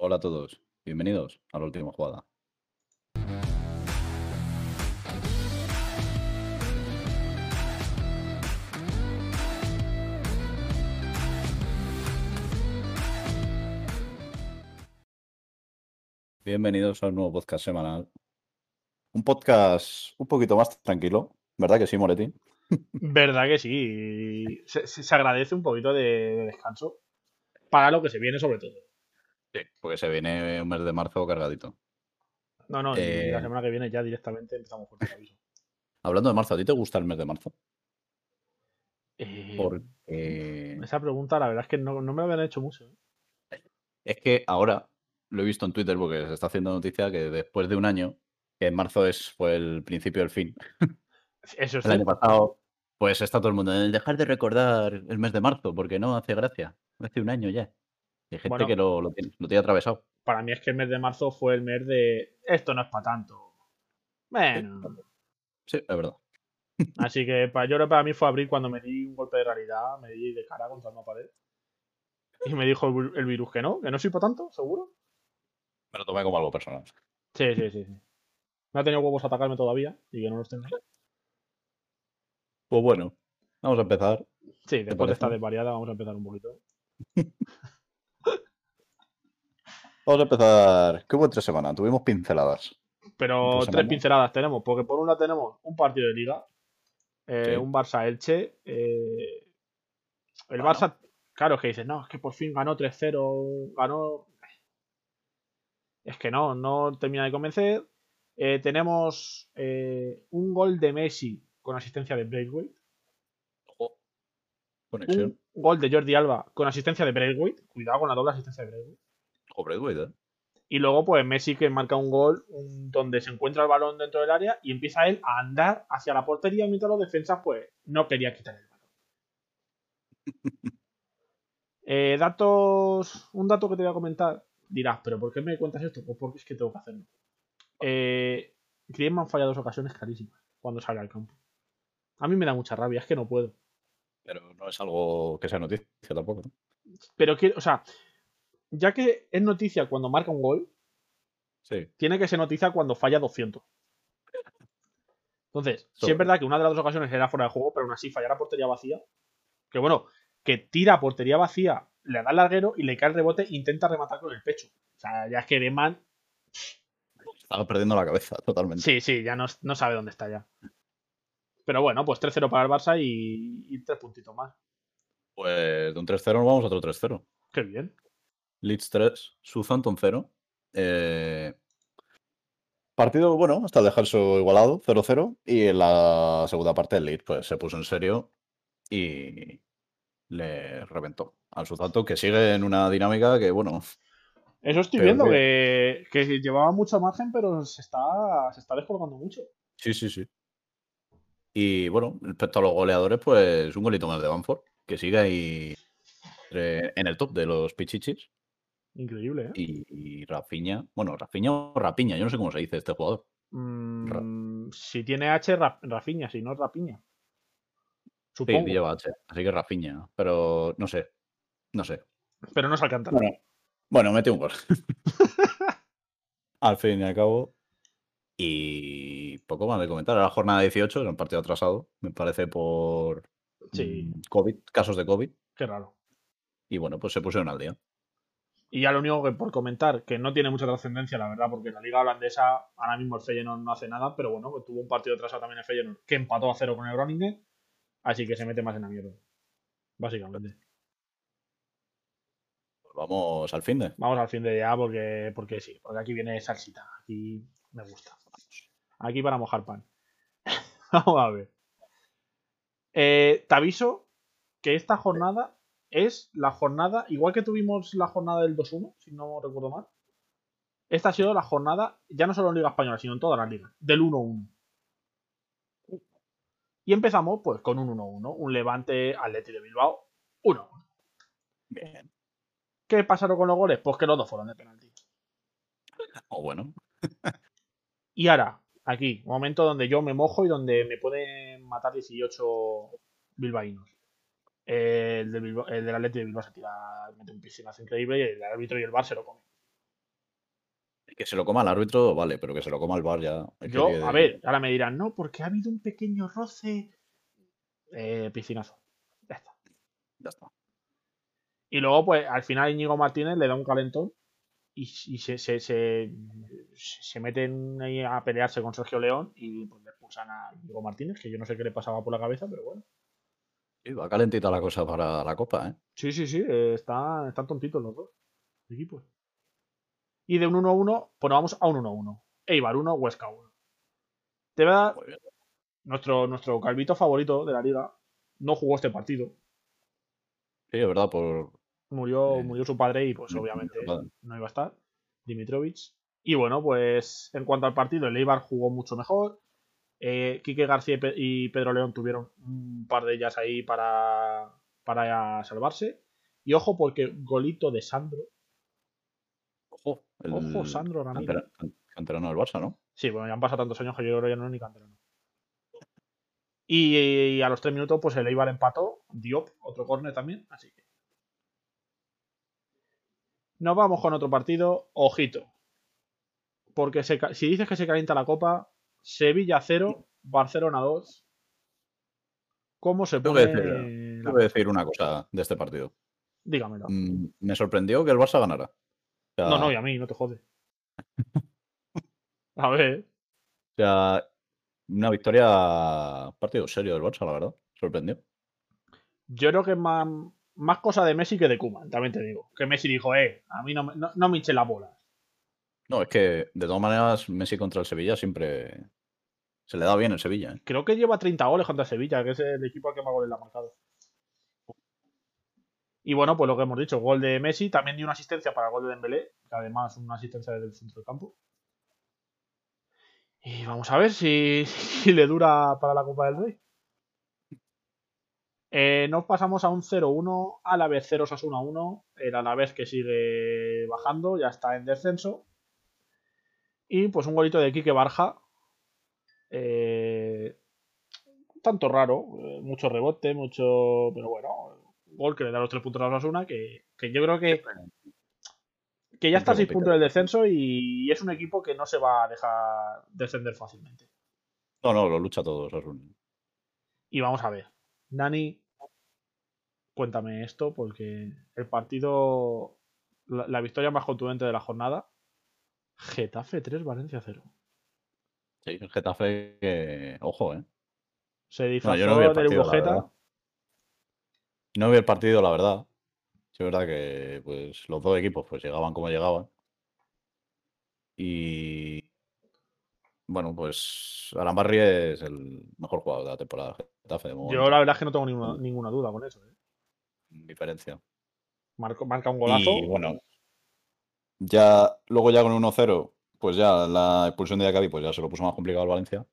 Hola a todos, bienvenidos a la última jugada. Bienvenidos a un nuevo podcast semanal. Un podcast un poquito más tranquilo, ¿verdad que sí, Moretti? Verdad que sí. Se, agradece un poquito de descanso para lo que se viene, sobre todo. Sí, porque se viene un mes de marzo cargadito. No, no, y Eh. la semana que viene ya directamente empezamos con el aviso. Hablando de marzo, ¿a ti te gusta el mes de marzo? Eh, Porque Esa pregunta, la verdad es que no, no me lo habían hecho mucho. ¿eh? es que ahora lo he visto en Twitter porque se está haciendo noticia que después de un año, que en marzo es, fue el principio del fin, Eso es el año pasado, pues está todo el mundo en dejar de recordar el mes de marzo porque no hace gracia. Hace un año ya. Hay gente Bueno. que lo, lo tiene, lo tiene atravesado. Para mí es que el mes de marzo fue el mes de esto no es para tanto. Bueno, Sí, es verdad. así que para, yo creo que para mí fue abril cuando me di un golpe de realidad, me di de cara contra una pared. Y me dijo el, vir- el virus que no, que no soy para tanto, seguro. Me lo tomé como algo personal. Sí, sí, sí, sí. No ha tenido huevos a atacarme todavía y que no los tenga. Pues bueno, vamos a empezar. Sí, después de esta desvariada vamos a empezar un poquito. Vamos a empezar. ¿Qué hubo entre semana? Tuvimos pinceladas. Pero tres pinceladas tenemos, porque por un lado tenemos un partido de liga, eh, Sí. un Barça-Elche. eh, el. Barça, claro, es que dices, no, es que por fin ganó 3-0, ganó... Es que no, no termina de convencer. Eh, tenemos un gol de Messi con asistencia de Braithwaite. Conexión. Un gol de Jordi Alba con asistencia de Braithwaite. Cuidado con la doble asistencia de Braithwaite. Ojo, Braithwaite, ¿eh? Y luego, pues Messi que marca un gol donde se encuentra el balón dentro del área y empieza él a andar hacia la portería mientras los defensas, pues, no querían quitar el balón. Eh, datos. Un dato que te voy a comentar. Dirás, ¿pero por qué me cuentas esto? Pues porque es que tengo que hacerlo. Eh, Griezmann falla dos ocasiones clarísimas cuando sale al campo. A mí me da mucha rabia, es que no puedo. Pero no es algo que sea noticia tampoco. ¿no? Pero quiero, o sea, ya que es noticia cuando marca un gol, Sí. tiene que ser noticia cuando falla 200. Entonces, sí Sobre. es verdad que una de las dos ocasiones era fuera de juego, pero aún así fallar a portería vacía. Que bueno, que tira a portería vacía, le da el larguero y le cae el rebote e intenta rematar con el pecho. O sea, ya es que Griezmann, Estaba perdiendo la cabeza totalmente. sí, sí, ya no, no sabe dónde está ya. Pero bueno, pues 3-0 para el Barça y, y tres puntitos más. Pues de un 3-0 nos vamos a otro 3-0. Qué bien. Leeds 3, Southampton 0. Eh, partido, bueno, hasta dejarse igualado, 0-0. Y en la segunda parte el Leeds pues, se puso en serio y le reventó al Southampton, que sigue en una dinámica que, bueno, Eso estoy viendo, que- que, que llevaba mucho margen, pero se está, se está descolgando mucho. sí, sí, sí. Y bueno, respecto a los goleadores, pues un golito más de Banford, que sigue ahí entre- en el top de los pichichis. Increíble, ¿eh? Y, y Rafinha, bueno, Rafinha o Rapiña, yo no sé cómo se dice este jugador. Mm, si tiene H, Ra- Rafinha, si no Rapiña. Sí, Supongo. lleva H, así que Rafinha, pero no sé, no sé. Pero no es Alcántara. Bueno, bueno, mete un gol. al fin y al cabo. Y poco más de comentar. Era la jornada 18, era un partido atrasado, me parece por Sí. mm, COVID, casos de COVID. Qué raro. Y bueno, pues se pusieron al día. Y ya lo único que por comentar, que no tiene mucha trascendencia, la verdad, porque en la liga holandesa ahora mismo el Feyenoord no hace nada, pero bueno, pues tuvo un partido atrasado también el Feyenoord, que empató a cero con el Groningen, así que se mete más en la mierda. Básicamente. Pues vamos al fin de. Vamos al fin de ya porque, porque sí, porque aquí viene salsita. Aquí me gusta. Aquí para mojar pan. Vamos a ver. Eh, te aviso que esta jornada es la jornada, igual que tuvimos la jornada del 2-1, si no recuerdo mal. Esta ha sido la jornada, ya no solo en Liga Española, sino en todas las ligas, del 1-1. Y empezamos pues con un 1-1, un Levante Atleti de Bilbao 1-1. Bien. ¿Qué pasaron con los goles? Pues que los dos fueron de penalti. O bueno, Y ahora, aquí, momento donde yo me mojo y donde me pueden matar 18 bilbaínos. Eh, el, del Bilbao- el del Atleti de Bilbao se tira, mete un piscinazo increíble y el árbitro y el bar se lo comen. Que se lo coma el árbitro, vale, pero que se lo coma el bar ya. que Yo, a ver, ahora me dirán, no, porque ha habido un pequeño roce. Eh, piscinazo. Ya está. Ya está. Y luego, pues, al final Íñigo Martínez le da un calentón y, y se, se, se, se meten ahí a pelearse con Sergio León y pues, le expulsan a Íñigo Martínez, que yo no sé qué le pasaba por la cabeza, pero bueno. Sí, va calentita la cosa para la copa, ¿eh? Sí, sí, sí, eh, está- están tontitos los dos equipos. Y de un 1-1, pues nos vamos a un 1-1. Eibar 1, Huesca 1. De verdad, Muy bien. nuestro, nuestro calvito favorito de la liga no jugó este partido. Sí, es verdad, por. Murió, Eh, murió su padre y pues no, obviamente no, iba a estar. Dimitrovic. Y bueno, pues en cuanto al partido, el Eibar jugó mucho mejor. Eh, Quique García y Pe- y Pedro León tuvieron un par de ellas ahí para, para salvarse. Y ojo, porque golito de Sandro. Ojo, el Ojo, Sandro Ramírez. cantera- can- canterano del Barça, ¿no? Sí, bueno, ya han pasado tantos años que yo creo que ya no es ni canterano. Y, y a los tres minutos, pues el Eibar empató. Diop, otro córner también. Así que. Nos vamos con otro partido. Ojito. Porque se si dices que se calienta la copa, Sevilla 0, Barcelona 2. ¿Cómo se Tengo pone? que decir, Tengo que decir una cosa de este partido. Dígamelo. Mm, Me sorprendió que el Barça ganara. O sea, No, no, y a mí, no te jode. A ver. o sea, una victoria, partido serio del Barça, la verdad. Sorprendió. Yo creo que es más, más cosa de Messi que de Kuman, también te digo. Que Messi dijo, eh, a mí no, no, no me hinche las bolas. No, es que de todas maneras Messi contra el Sevilla siempre se le da bien el Sevilla. ¿eh? Creo que lleva 30 goles contra Sevilla, que es el equipo al que más goles le ha marcado. Y bueno, pues lo que hemos dicho, gol de Messi, también dio una asistencia para el gol de Dembélé, que además una asistencia desde el centro del campo. Y vamos a ver si, le dura para la Copa del Rey. Eh, nos pasamos a un 0-1, a la vez 0 Sasuna 1, el Alavés que sigue bajando, ya está en descenso. Y pues un golito de Quique Barja. Eh, tanto raro, eh, mucho rebote, mucho. Pero bueno, gol que le da los tres puntos a Osasuna, que, que yo creo que, que ya está a seis puntos del descenso y es un equipo que no se va a dejar descender fácilmente. No, no, lo lucha todos. Osasuna. Y vamos a ver, Dani, cuéntame esto, porque el partido, la, la victoria más contundente de la jornada, Getafe 3, Valencia 0. Sí, el Getafe, que- ojo, ¿eh? Se No, disfrazó no el del partido, la Eurogeta. verdad. No vi el partido, la verdad. Sí, es verdad que pues, los dos equipos pues, llegaban como llegaban. Y bueno, pues Arambarri es el mejor jugador de la temporada del Getafe. De Yo la verdad es que no tengo ninguna, ninguna duda con eso. ¿eh? diferencia. Marco- marca un golazo. Y bueno, ya luego ya con 1-0, pues ya la expulsión de Yakabi pues ya se lo puso más complicado al Valencia.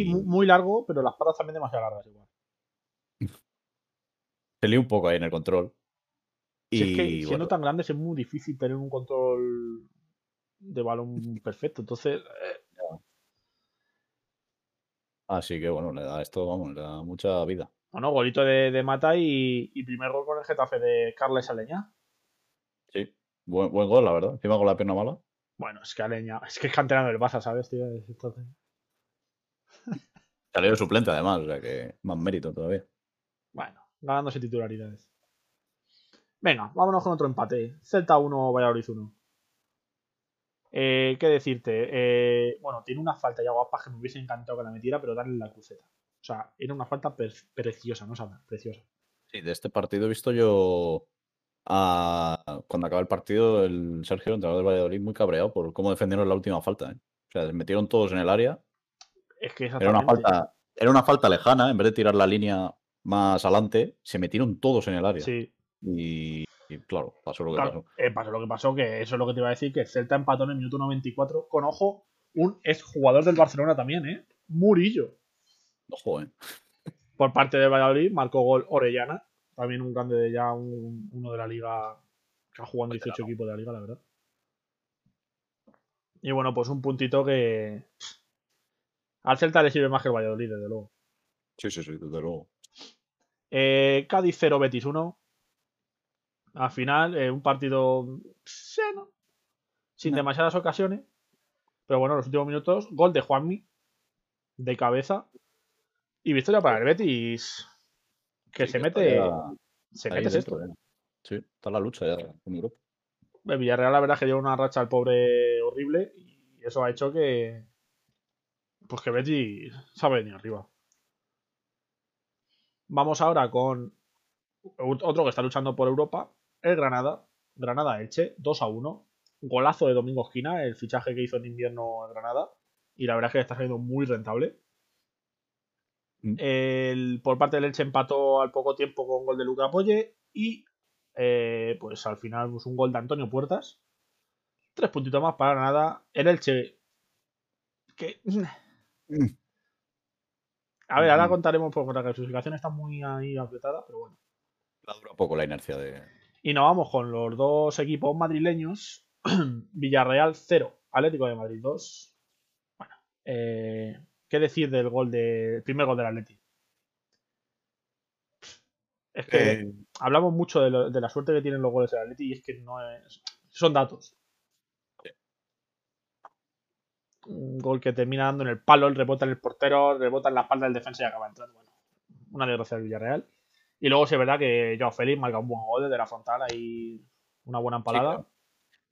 Y- mu- muy largo, pero las patas también demasiado largas igual. Se lió un poco ahí en el control. Y Si es que siendo tan grandes es muy difícil tener un control de balón perfecto. Entonces, eh, así que bueno, le da esto, vamos, le da mucha vida. bueno, golito de, de Mata y, y primer gol con el Getafe de Carles Aleña. Sí, buen, buen gol, la verdad. Encima con la pierna mala. Bueno, es que Aleña, es que es canterano del Barça, ¿sabes, tío? Es- Entonces, Salió suplente además, o sea que más mérito todavía. bueno, ganándose titularidades. Venga, vámonos con otro empate. Celta 1, Valladolid 1. Eh, ¿Qué decirte? Eh, bueno, tiene una falta ya guapa que me hubiese encantado que la metiera, pero darle la cruceta. O sea, era una falta preciosa, ¿no? sabes? preciosa. Sí, de este partido he visto yo a- cuando acaba el partido el Sergio, el entrenador del Valladolid, muy cabreado por cómo defendieron la última falta. ¿eh? O sea, se metieron todos en el área. Es que Era una falta, era una falta lejana, en vez de tirar la línea más adelante, se metieron todos en el área. Sí, Y, y claro, pasó lo que claro, pasó. eh, pasó lo que pasó, que eso es lo que te iba a decir, que el Celta empató en el minuto 94 con, ojo, un exjugador del Barcelona también, ¿eh? Murillo. Ojo, ¿eh? Por parte del Valladolid, marcó gol Orellana, también un grande de ya, un- uno de la liga, que ha jugado en 18 equipos de la liga, la verdad. Y bueno, pues un puntito que al Celta le sirve más que el Valladolid, desde luego. Sí, sí, sí, desde luego. Eh, Cádiz 0, Betis 1. Al final, eh, un partido. sí, ¿no? sin No. demasiadas ocasiones. Pero bueno, los últimos minutos, gol de Juanmi, de cabeza. Y victoria para el Betis, que Sí, se que mete, se mete ya. Sí, está la lucha ya en Europa. El Villarreal, la verdad, es que lleva una racha al pobre horrible. Y eso ha hecho que. Pues que Betis se ha venido arriba. Vamos ahora con otro que está luchando por Europa, el Granada. Granada Elche, 2 a 1. Golazo de Domingo Esquina, el fichaje que hizo en invierno el Granada. Y la verdad es que está saliendo muy rentable. Mm. El, por parte del Elche empató al poco tiempo con gol de Luca Polle. Y eh, pues al final pues, un gol de Antonio Puertas. Tres puntitos más para Granada. El Elche. Que. Mm. A ver, ahora Mm. contaremos porque la clasificación está muy ahí apretada, pero bueno. La dura poco la inercia de. Y nos vamos con los dos equipos madrileños. Villarreal 0, Atlético de Madrid 2. Bueno, eh, ¿qué decir del gol de, el primer gol del Atleti? Es que Eh, hablamos mucho de, lo- de la suerte que tienen los goles del Atleti y es que no es. Son datos. Un gol que termina dando en el palo, el rebota en el portero, rebota en la espalda del defensa y acaba entrando. Bueno, una desgracia del Villarreal. Y luego sí es verdad que Joao Félix marca un buen gol desde la frontal ahí una buena empalada.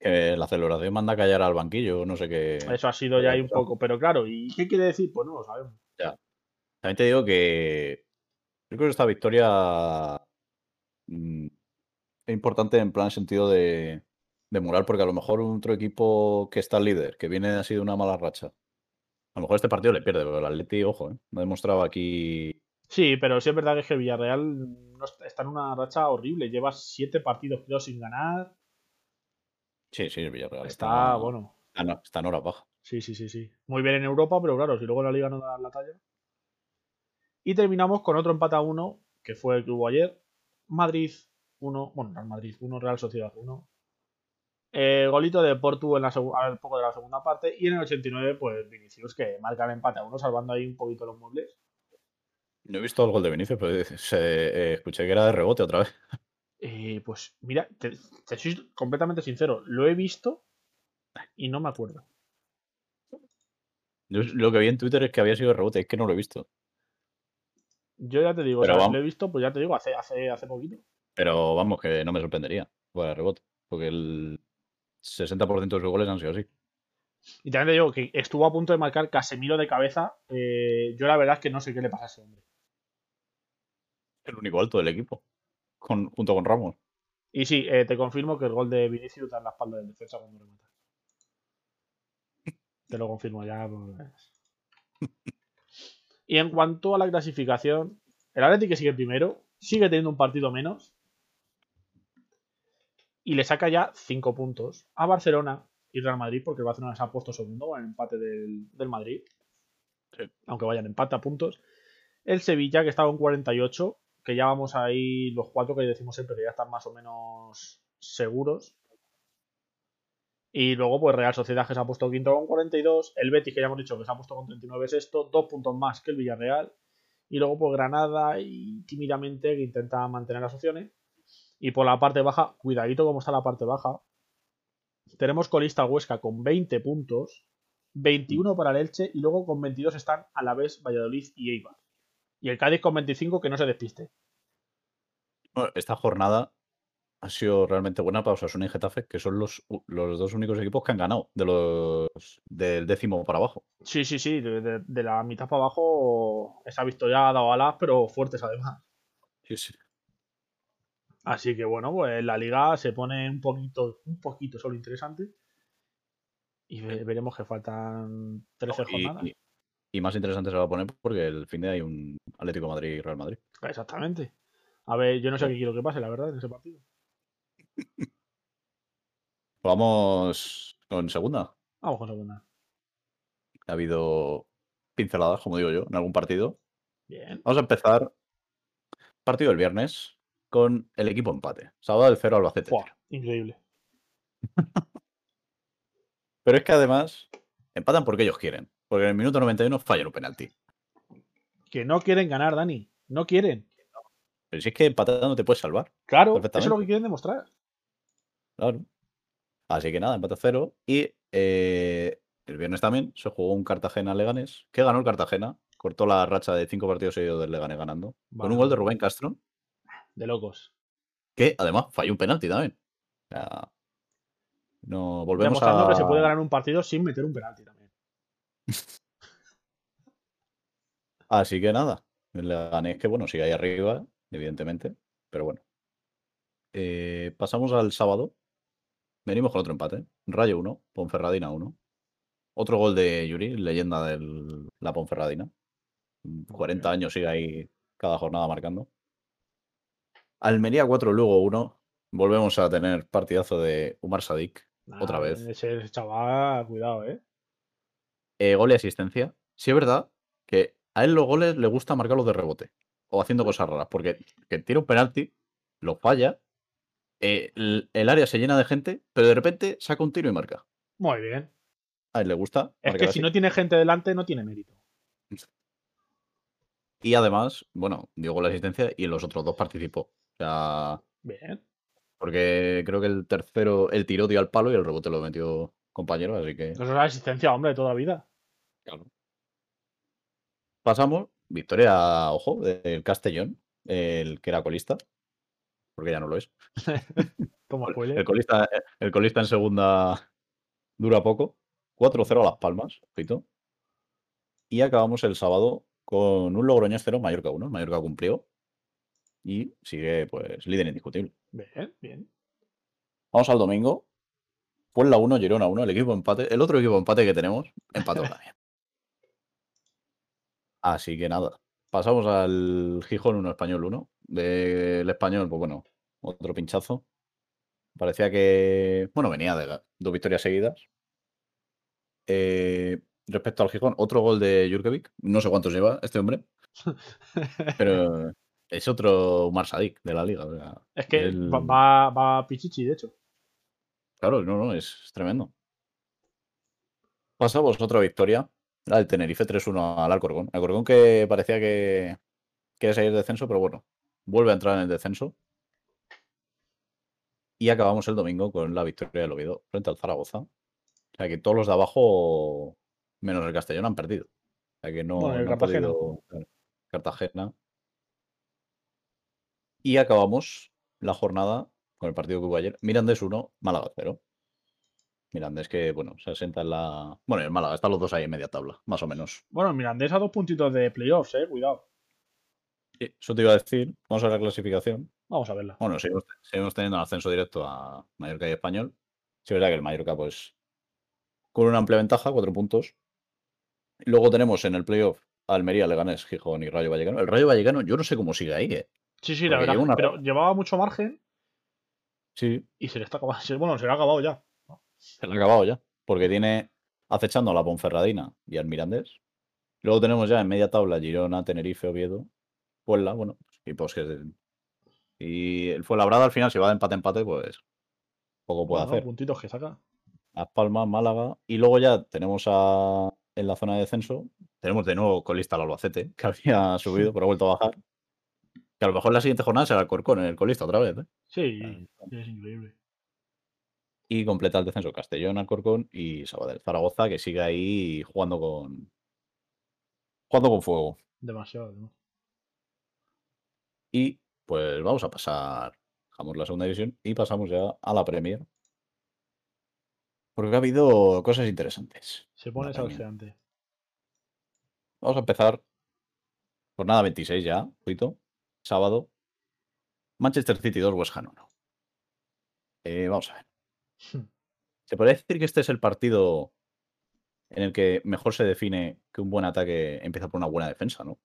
Que la celebración manda a callar al banquillo, no sé qué. Eso ha sido ya ahí un poco. Pero claro, ¿y qué quiere decir? Pues no lo sabemos. También te digo que yo creo que esta victoria mm, es importante en plan sentido de, de moral, porque a lo mejor un otro equipo que está líder, que viene así de una mala racha, a lo mejor este partido le pierde, pero el Atleti, ojo, ¿eh? me ha demostrado aquí. Sí, pero sí es verdad que el Villarreal no está está en una racha horrible. Lleva siete partidos, creo, sin ganar. Sí, sí, el Villarreal. Está, bueno. Está, en- está en hora baja. Sí, sí, sí, sí. Muy bien en Europa, pero claro, si luego la liga no da la talla. Y terminamos con otro empate a uno, que fue el que hubo ayer. Madrid 1, bueno, Real Madrid 1, Real Sociedad 1. Eh, golito de Portu en la al poco de la segunda parte. Y en el 89, pues Vinicius, que marca el empate a uno, salvando ahí un poquito los muebles. No he visto el gol de Vinicius, pero se- eh, escuché que era de rebote otra vez. Eh, pues mira, te, te soy completamente sincero, lo he visto y no me acuerdo. Yo lo que vi en Twitter es que había sido rebote, es que no lo he visto. Yo ya te digo, o sea, lo he visto, pues ya te digo, hace, hace, hace poquito. Pero vamos, que no me sorprendería. Fuera rebote. Porque el 60% de sus goles han sido así. Y también te digo que estuvo a punto de marcar Casemiro de cabeza. eh, yo la verdad es que no sé qué le pasa a ese hombre. El único alto del equipo. Con, junto con Ramos. Y sí, eh, te confirmo que el gol de Vinicius da en la espalda del defensa cuando remata. Te lo confirmo ya. pues. Y en cuanto a la clasificación, el Atlético que sigue primero, sigue teniendo un partido menos. Y le saca ya 5 puntos a Barcelona y Real Madrid, porque el Barcelona se ha puesto segundo con el empate del, del Madrid. Sí. Aunque vayan empate a puntos. El Sevilla, que estaba en 48, que ya vamos ahí los cuatro que decimos siempre que ya están más o menos seguros. Y luego, pues Real Sociedad que se ha puesto quinto con 42. El Betis, que ya hemos dicho que se ha puesto con 39 sexto. Dos puntos más que el Villarreal. Y luego, pues Granada y tímidamente que intenta mantener las opciones. Y por la parte baja, cuidadito cómo está la parte baja. Tenemos colista Huesca con 20 puntos. 21 para el Elche. Y luego con 22 están a la vez Valladolid y Eibar. Y el Cádiz con 25 que no se despiste. Bueno, esta jornada ha sido realmente buena para Osasuna y Getafe, que son los, los dos únicos equipos que han ganado de los del décimo para abajo. Sí, sí, sí. De, de- de la mitad para abajo esa victoria ha dado alas, pero fuertes además. Sí, sí. Así que bueno, pues la liga se pone un poquito, un poquito solo interesante. Y ve- veremos que faltan 13 Y, jornadas. y- y más interesante se va a poner porque el fin de hay un Atlético de Madrid y Real Madrid. Exactamente. A ver, yo no sé qué quiero que pase, la verdad, en ese partido. Vamos con segunda. Vamos con segunda. Ha habido pinceladas, como digo yo, en algún partido. Bien. Vamos a empezar. Partido del viernes con el equipo empate. Sábado del 0 Albacete. Buah, increíble. Pero es que además empatan porque ellos quieren. Porque en el minuto 91 fallan un penalti. Que no quieren ganar, Dani. No quieren. Pero si es que empatando te puedes salvar. Claro, eso es lo que quieren demostrar. Claro. Así que nada, empate a cero. Y eh, el viernes también se jugó un Cartagena-Leganés, que ganó el Cartagena. Cortó la racha de cinco partidos seguidos del Leganés ganando. Con un gol de Rubén Castro. De locos. Que además falló un penalti también. O sea, no volvemos Demostrando a. que se puede ganar un partido sin meter un penalti también. Así que nada. El Leganés que bueno, sigue ahí arriba, evidentemente. Pero bueno. Eh, pasamos al sábado. Venimos con otro empate. Rayo 1, Ponferradina 1. Otro gol de Yuri, leyenda de la Ponferradina. 40 bien. años sigue ahí cada jornada marcando. Almería 4, luego 1. Volvemos a tener partidazo de Umar Sadik. Otra vez. Ese chaval, cuidado, ¿eh? Eh, gol y asistencia. Sí es verdad que a él los goles le gusta marcarlos de rebote. O haciendo cosas raras. Porque que tira un penalti, lo falla. eh, el, el área se llena de gente, pero de repente saca un tiro y marca. Muy bien. A él le gusta. Es que así. si no tiene gente delante, no tiene mérito. Y además, bueno, dio gol y asistencia y en los otros dos participó. O sea, Bien. porque creo que el tercero, el tiro dio al palo y el rebote lo metió compañero, así que. Eso es la asistencia, hombre, de toda la vida. Claro. Pasamos, victoria, ojo, del Castellón, el que era colista, porque ya no lo es. Como El colista, el colista en segunda dura poco. 4-0 a Las Palmas, ojito. Y acabamos el sábado con un Logroñés 0, Mallorca 1. Mallorca cumplió. Y sigue, pues, líder indiscutible. Bien, bien. Vamos al domingo. Puebla 1, Girona 1, el equipo empate. El otro equipo empate que tenemos, empató también. Así que nada. Pasamos al Gijón 1, Español 1. Del Español, pues bueno, otro pinchazo. Parecía que. Bueno, venía de dos victorias seguidas. Eh, respecto al Gijón, otro gol de Jurkovic. No sé cuántos lleva este hombre, pero es otro Umar Sadik de la liga. o sea, es que va, va, Pichichi, de hecho. Claro, no, no, es, es tremendo. Pasamos otra victoria, del Tenerife 3-1 al Alcorcón. Alcorcón que parecía que quiere salir de descenso, pero bueno, vuelve a entrar en el descenso. Y acabamos el domingo con la victoria del Oviedo frente al Zaragoza. O sea que todos los de abajo, menos el Castellón, han perdido. O sea que no, Bueno, el no ha Cartagena. podido- claro, Cartagena. Y acabamos la jornada con el partido que hubo ayer. Mirandés 1, Málaga 0. Mirandés que, bueno, se asenta en la... Bueno, el Málaga, están los dos ahí en media tabla, más o menos. Bueno, Mirandés a dos puntitos de playoffs, eh. Cuidado. Sí, eso te iba a decir. Vamos a ver la clasificación. Vamos a verla. Bueno, seguimos, seguimos teniendo un ascenso directo a Mallorca y Español. Sí, es verdad que el Mallorca, pues, con una amplia ventaja, cuatro puntos. Y luego tenemos en el playoff Almería, Leganés, Gijón y Rayo Vallecano. El Rayo Vallecano, yo no sé cómo sigue ahí, ¿eh? Sí, sí, la verdad. una- Pero llevaba mucho margen Sí, y se le está acabando. Bueno, se le ha acabado ya. Se le ha acabado ya. Porque tiene acechando a la Ponferradina y al Mirandés. Luego tenemos ya en media tabla Girona, Tenerife, Oviedo, Puebla, bueno, y pues que. Y el Fuenlabrada al final, si va de empate-empate, pues poco puede Bueno, hacer. puntitos que saca. Las Palmas, Málaga. Y luego ya tenemos a, en la zona de descenso, tenemos de nuevo colista al Albacete, que había subido, pero ha vuelto a bajar. Que a lo mejor la siguiente jornada será el Corcón en el colista otra vez. ¿eh? Sí, es increíble. Y completa el descenso Castellón, Alcorcón y Sabadell. Zaragoza, que sigue ahí jugando con. jugando con fuego. Demasiado, además. Y pues vamos a pasar. Dejamos la segunda división y pasamos ya a la Premier. Porque ha habido cosas interesantes. Se pone salseante. Vamos a empezar. Jornada 26 ya, poquito. Sábado. Manchester City 2, West Ham 1. Eh, vamos a ver. Se podría decir que este es el partido en el que mejor se define que un buen ataque empieza por una buena defensa, ¿no? O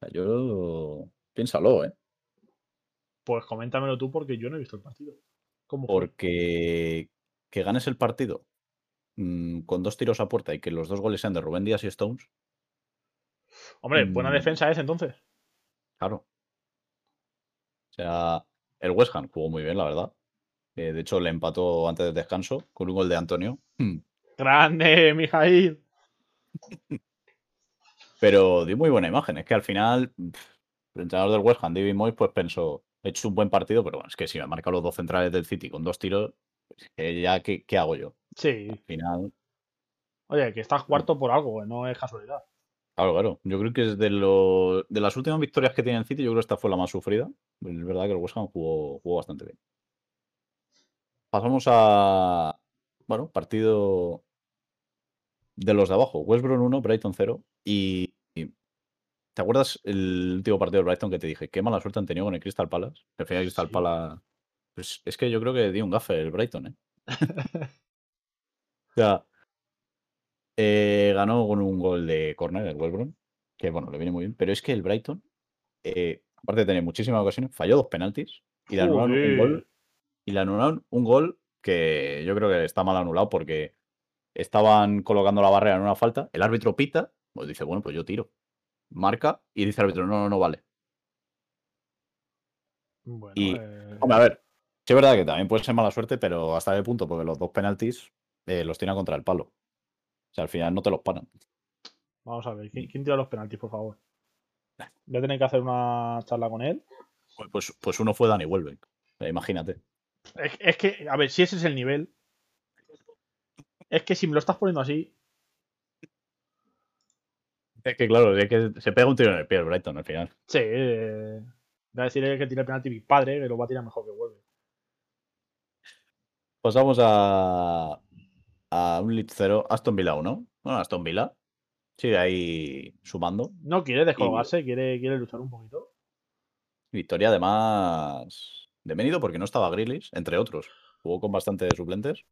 sea, yo. Piénsalo, ¿eh? Pues coméntamelo tú porque yo no he visto el partido. ¿Cómo? Porque que ganes el partido mm, con dos tiros a puerta y que los dos goles sean de Rubén Díaz y Stones, Hombre, buena Mm. defensa es entonces. claro. O sea, el West Ham jugó muy bien, la verdad. Eh, de hecho, le empató antes del descanso con un gol de Antonio. Hmm. Grande, Mijail. Pero dio muy buena imagen. Es que al final, el entrenador del West Ham, David Moyes, pues pensó, he hecho un buen partido, pero bueno, es que si me marca los dos centrales del City con dos tiros, eh, ya, ¿qué, qué hago yo? Sí. Al final, Oye, que estás cuarto por algo, no es casualidad. claro, claro. Yo creo que es de, lo- de las últimas victorias que tiene el City, yo creo que esta fue la más sufrida. Es verdad que el West Ham jugó, jugó bastante bien. Pasamos a, bueno, partido de los de abajo. West Brom 1, Brighton 0. Y, y- ¿te acuerdas el último partido del Brighton que te dije? Qué mala suerte han tenido con el Crystal Palace. Que al final Crystal Sí. Palace... Pues es que yo creo que dio un gafe el Brighton, ¿eh? O sea, eh, ganó con un gol de córner el West Brom, que bueno, le viene muy bien. Pero es que el Brighton, eh, aparte de tener muchísimas ocasiones, falló dos penaltis y le anularon un gol. Y le anularon un gol que yo creo que está mal anulado porque estaban colocando la barrera en una falta, el árbitro pita, pues dice, bueno, pues yo tiro. Marca y dice el árbitro, no, no, no vale. Bueno, Y, eh, Hombre, a ver, sí es verdad que también puede ser mala suerte, pero hasta qué punto, porque los dos penaltis eh, los tiene contra el palo. O sea, al final no te los paran. vamos a ver. ¿Quién, quién tira los penaltis, por favor? Voy a tener que hacer una charla con él. Pues, pues, pues uno fue Dani Welbeck. Imagínate. Es, es que, a ver, si ese es el nivel. Es que si me lo estás poniendo así. Es que claro, es que se pega un tiro en el pie el Brighton al final. Sí. Eh, voy a decirle que tire el penalti mi padre, que lo va a tirar mejor que vuelve. Pasamos a, a un Leeds 0, Aston Villa 1. Bueno, Aston Villa sigue ahí sumando. No quiere descolgarse, quiere, quiere luchar un poquito. Victoria además de venido porque no estaba Grealish, entre otros. Jugó con bastantes suplentes.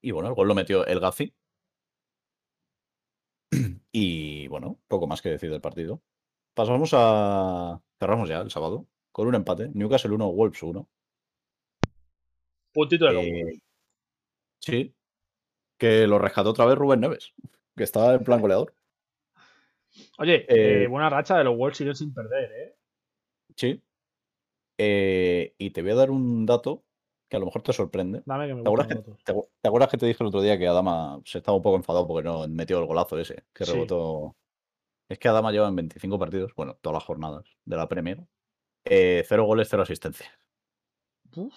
Y bueno, el gol lo metió el Gazi. Y bueno, poco más que decir del partido. Pasamos a. Cerramos ya el sábado. Con un empate. Newcastle 1, Wolves 1. Puntito de Eh, sí. Que lo rescató otra vez Rubén Neves. Que estaba en plan goleador. Oye, eh, eh, buena racha de los Wolves siguen sin perder, ¿eh? Sí. Eh, y te voy a dar un dato que a lo mejor te sorprende. Dame que me ¿Te acuerdas que, te acu- te acuerdas que te dije el otro día que Adama se estaba un poco enfadado porque no metió el golazo ese? Que Sí. rebotó. Es que Adama lleva en 25 partidos, bueno, todas las jornadas de la Premier. eh, cero goles, cero asistencias. Uf.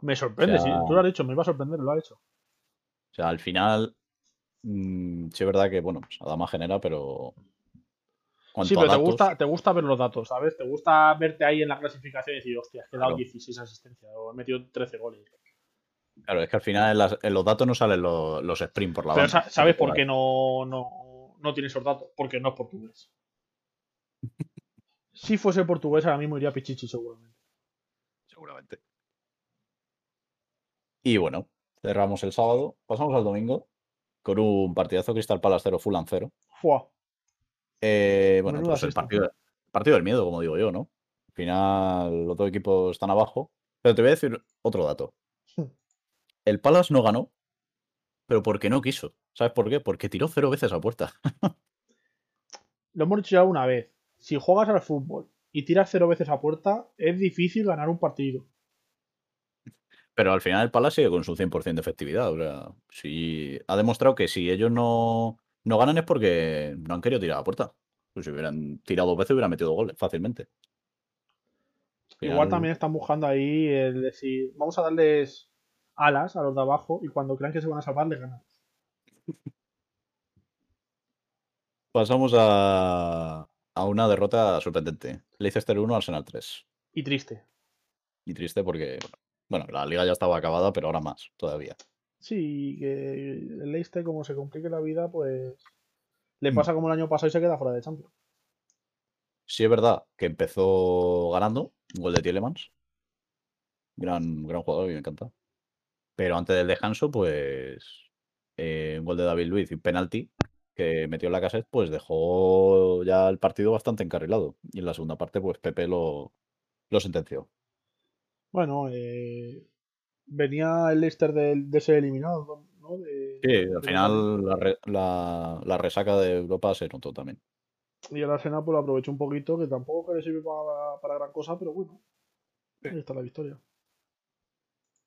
Me sorprende, O sea- sí, tú lo has dicho, me iba a sorprender, lo ha hecho. O sea, al final. mm, sí, es verdad que, bueno, pues Adama genera, pero. Sí, pero te gusta, te gusta ver los datos, ¿sabes? Te gusta verte ahí en la clasificación y decir, hostia, he dado Claro. 16 asistencias o he metido 13 goles. Claro, es que al final en, las- en los datos no salen los, los sprints por la Pero banda. ¿sabes por qué no, no, no tiene esos datos? Porque no es portugués. Si fuese portugués, ahora mismo iría a Pichichi, seguramente. Seguramente. Y bueno, cerramos el sábado. Pasamos al domingo con un partidazo Crystal Palace 0, Fulham 0. Fua. Eh, bueno, pues el partido, partido del miedo, como digo yo, ¿no? Al final, los dos equipos están abajo. Pero te voy a decir otro dato. Hmm. El Palace no ganó, pero porque no quiso. ¿Sabes por qué? Porque tiró cero veces a puerta. Lo hemos dicho ya una vez. Si juegas al fútbol y tiras cero veces a puerta, es difícil ganar un partido. Pero al final el Palace sigue con su 100% de efectividad. O sea, si ha demostrado que si ellos no, no ganan es porque no han querido tirar a puerta. Pues si hubieran tirado dos veces hubieran metido goles fácilmente. Al Igual también están buscando ahí el decir, vamos a darles alas a los de abajo y cuando crean que se van a salvar, les ganan. Pasamos a, a una derrota sorprendente. Leicester 1, Arsenal 3. Y triste. Y triste porque, bueno, la liga ya estaba acabada, pero ahora más todavía. Sí, que el Leicester, como se complique la vida, pues le Mm. pasa como el año pasado y se queda fuera de Champions. Sí es verdad que empezó ganando, un gol de Tielemans. Gran, gran jugador y me encanta. Pero antes del descanso, pues eh, un gol de David Luiz y un penalti que metió en la cassette, pues dejó ya el partido bastante encarrilado. Y en la segunda parte, pues Pepe lo, lo sentenció. Bueno, eh, venía el Leicester de, de ser eliminado, ¿no? De- Sí, al final la, re- la- la resaca de Europa se notó también. Y el Arsenal pues lo aprovechó un poquito, que tampoco sirve para, para gran cosa, pero bueno. Ahí está la victoria.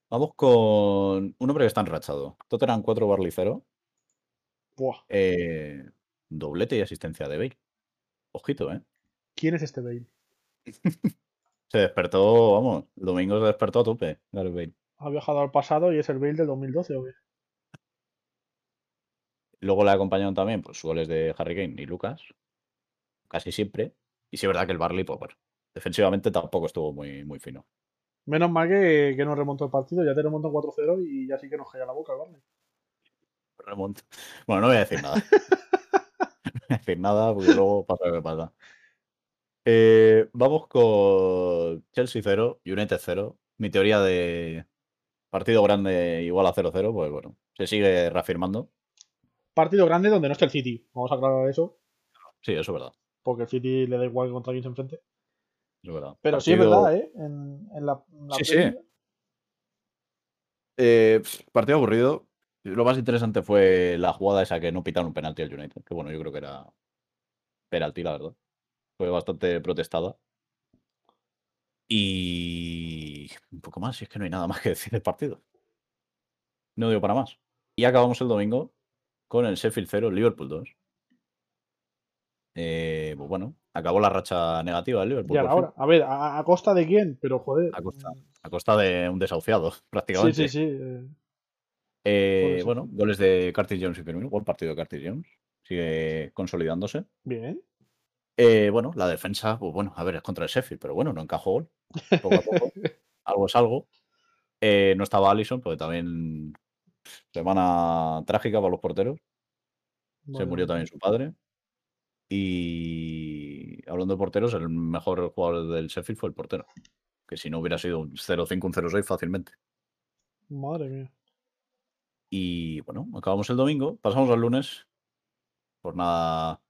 Vamos con un hombre que está enrachado. Tottenham 4, Barley 0. Buah. Eh, doblete y asistencia de Bale. Ojito, ¿eh? ¿Quién es este Bale? Se despertó, vamos, el domingo se despertó a tope, Gareth Bale. Ha viajado al pasado y es el Bale del 2012, ¿o qué? Luego le acompañaron también pues, goles de Harry Kane y Lucas, casi siempre. Y sí es verdad que el Barley, pues bueno, defensivamente tampoco estuvo muy, muy fino. Menos mal que, que nos remontó el partido, ya te remontó 4-0 y ya sí que nos caía la boca el Barley. Remonta. Bueno, no voy a decir nada. no voy a decir nada porque luego pasa lo que pasa. Eh, vamos con Chelsea 0, United 0. Mi teoría de partido grande igual a 0-0, pues bueno, se sigue reafirmando. Partido grande donde no está el City. Vamos a aclarar eso, Sí, eso es verdad. porque el City le da igual contra quién se enfrente. Es verdad. Pero sí es verdad, ¿eh? En, en la, en la Sí, sí. Eh, partido aburrido. Lo más interesante fue la jugada esa que no pitaron un penalti al United. Que bueno, yo creo que era penalti, la verdad. Fue bastante protestada. Y un poco más, si es que no hay nada más que decir del partido. No digo para más. Y acabamos el domingo con el Sheffield 0, Liverpool 2. Eh, pues bueno, acabó la racha negativa del Liverpool. Ya por era fin, hora. A ver, ¿a, a costa de quién? Pero joder. A costa. mm, a costa de un desahuciado, prácticamente. sí, sí. eh, Eh, sí. bueno, goles de Curtis Jones y Firmino. Buen partido de Curtis Jones. Sigue consolidándose. Bien. Eh, bueno, la defensa, pues bueno, a ver, es contra el Sheffield, pero bueno, no encajó gol. Poco a poco. algo es algo. Eh, no estaba Allison, porque también semana trágica para los porteros. Se murió también su padre. Y hablando de porteros, el mejor jugador del Sheffield fue el portero. Que si no hubiera sido un 0-5, un 0-6 fácilmente. Madre mía. Y bueno, acabamos el domingo, pasamos al lunes. Jornada.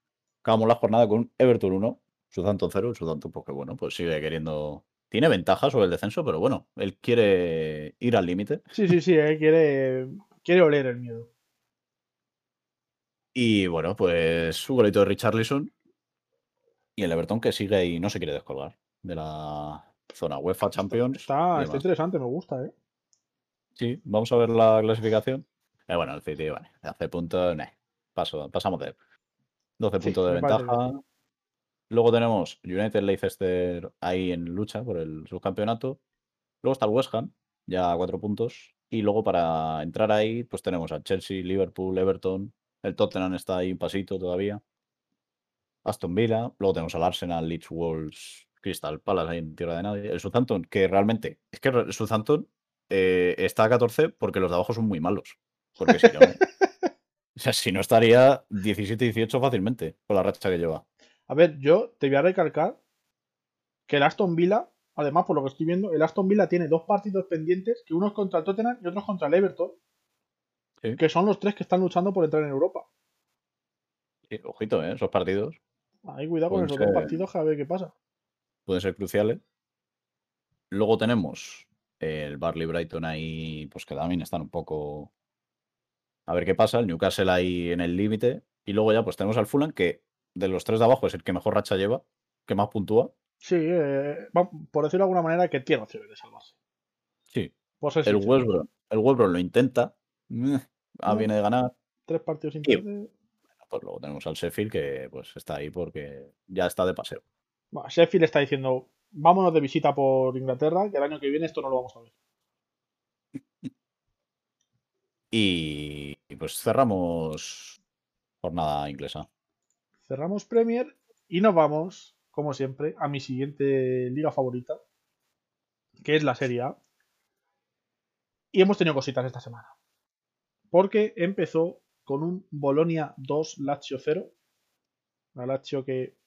Acabamos la jornada con Everton 1, Southampton 0. El Southampton, porque bueno, pues sigue queriendo. Tiene ventaja sobre el descenso, pero bueno, él quiere ir al límite. Sí, sí, sí, eh, quiere, quiere oler el miedo. Y bueno, pues un golito de Richarlison. Y el Everton que sigue y no se quiere descolgar de la zona UEFA Champions. Está, está interesante, me gusta, ¿eh? Sí, vamos a ver la clasificación. Eh, bueno, el City, vale, hace puntos, nah, paso, pasamos de él. 12 Sí, puntos de parece ventaja. Luego tenemos United Leicester ahí en lucha por el subcampeonato. Luego está el West Ham, ya a 4 puntos. Y luego para entrar ahí, pues tenemos a Chelsea, Liverpool, Everton. El Tottenham está ahí un pasito todavía. Aston Villa. Luego tenemos al Arsenal, Leeds, Wolves, Crystal Palace ahí en tierra de nadie. El Southampton, que realmente. Es que el Southampton eh, está a 14 porque los de abajo son muy malos. Porque si no. o sea, si no estaría 17-18 fácilmente con la racha que lleva. A ver, yo te voy a recalcar que el Aston Villa, además por lo que estoy viendo, el Aston Villa tiene dos partidos pendientes, que uno es contra el Tottenham y otro es contra el Everton, Sí. que son los tres que están luchando por entrar en Europa. Sí, ojito, ¿eh? esos partidos Ahí cuidado con esos dos partidos, a ver qué pasa. pueden ser cruciales. Luego tenemos el Barley Brighton ahí, pues que también están un poco. A ver qué pasa. El Newcastle ahí en el límite. Y luego ya, pues tenemos al Fulham, que de los tres de abajo es el que mejor racha lleva, que más puntúa. Sí, eh, por decirlo de alguna manera, que tiene opciones de salvarse. Sí. Ser El sincero. West Brom, el West Brom lo intenta. Ah, viene de ganar. Tres partidos sin perder. Pues luego tenemos al Sheffield, que pues está ahí porque ya está de paseo. Bueno, Sheffield está diciendo, vámonos de visita por Inglaterra, que el año que viene esto no lo vamos a ver. Y, y pues cerramos jornada inglesa. Cerramos Premier y nos vamos, como siempre, a mi siguiente liga favorita, que es la Serie A. Y hemos tenido cositas esta semana. Porque empezó con un Bolonia 2, Lazio 0. La Lazio que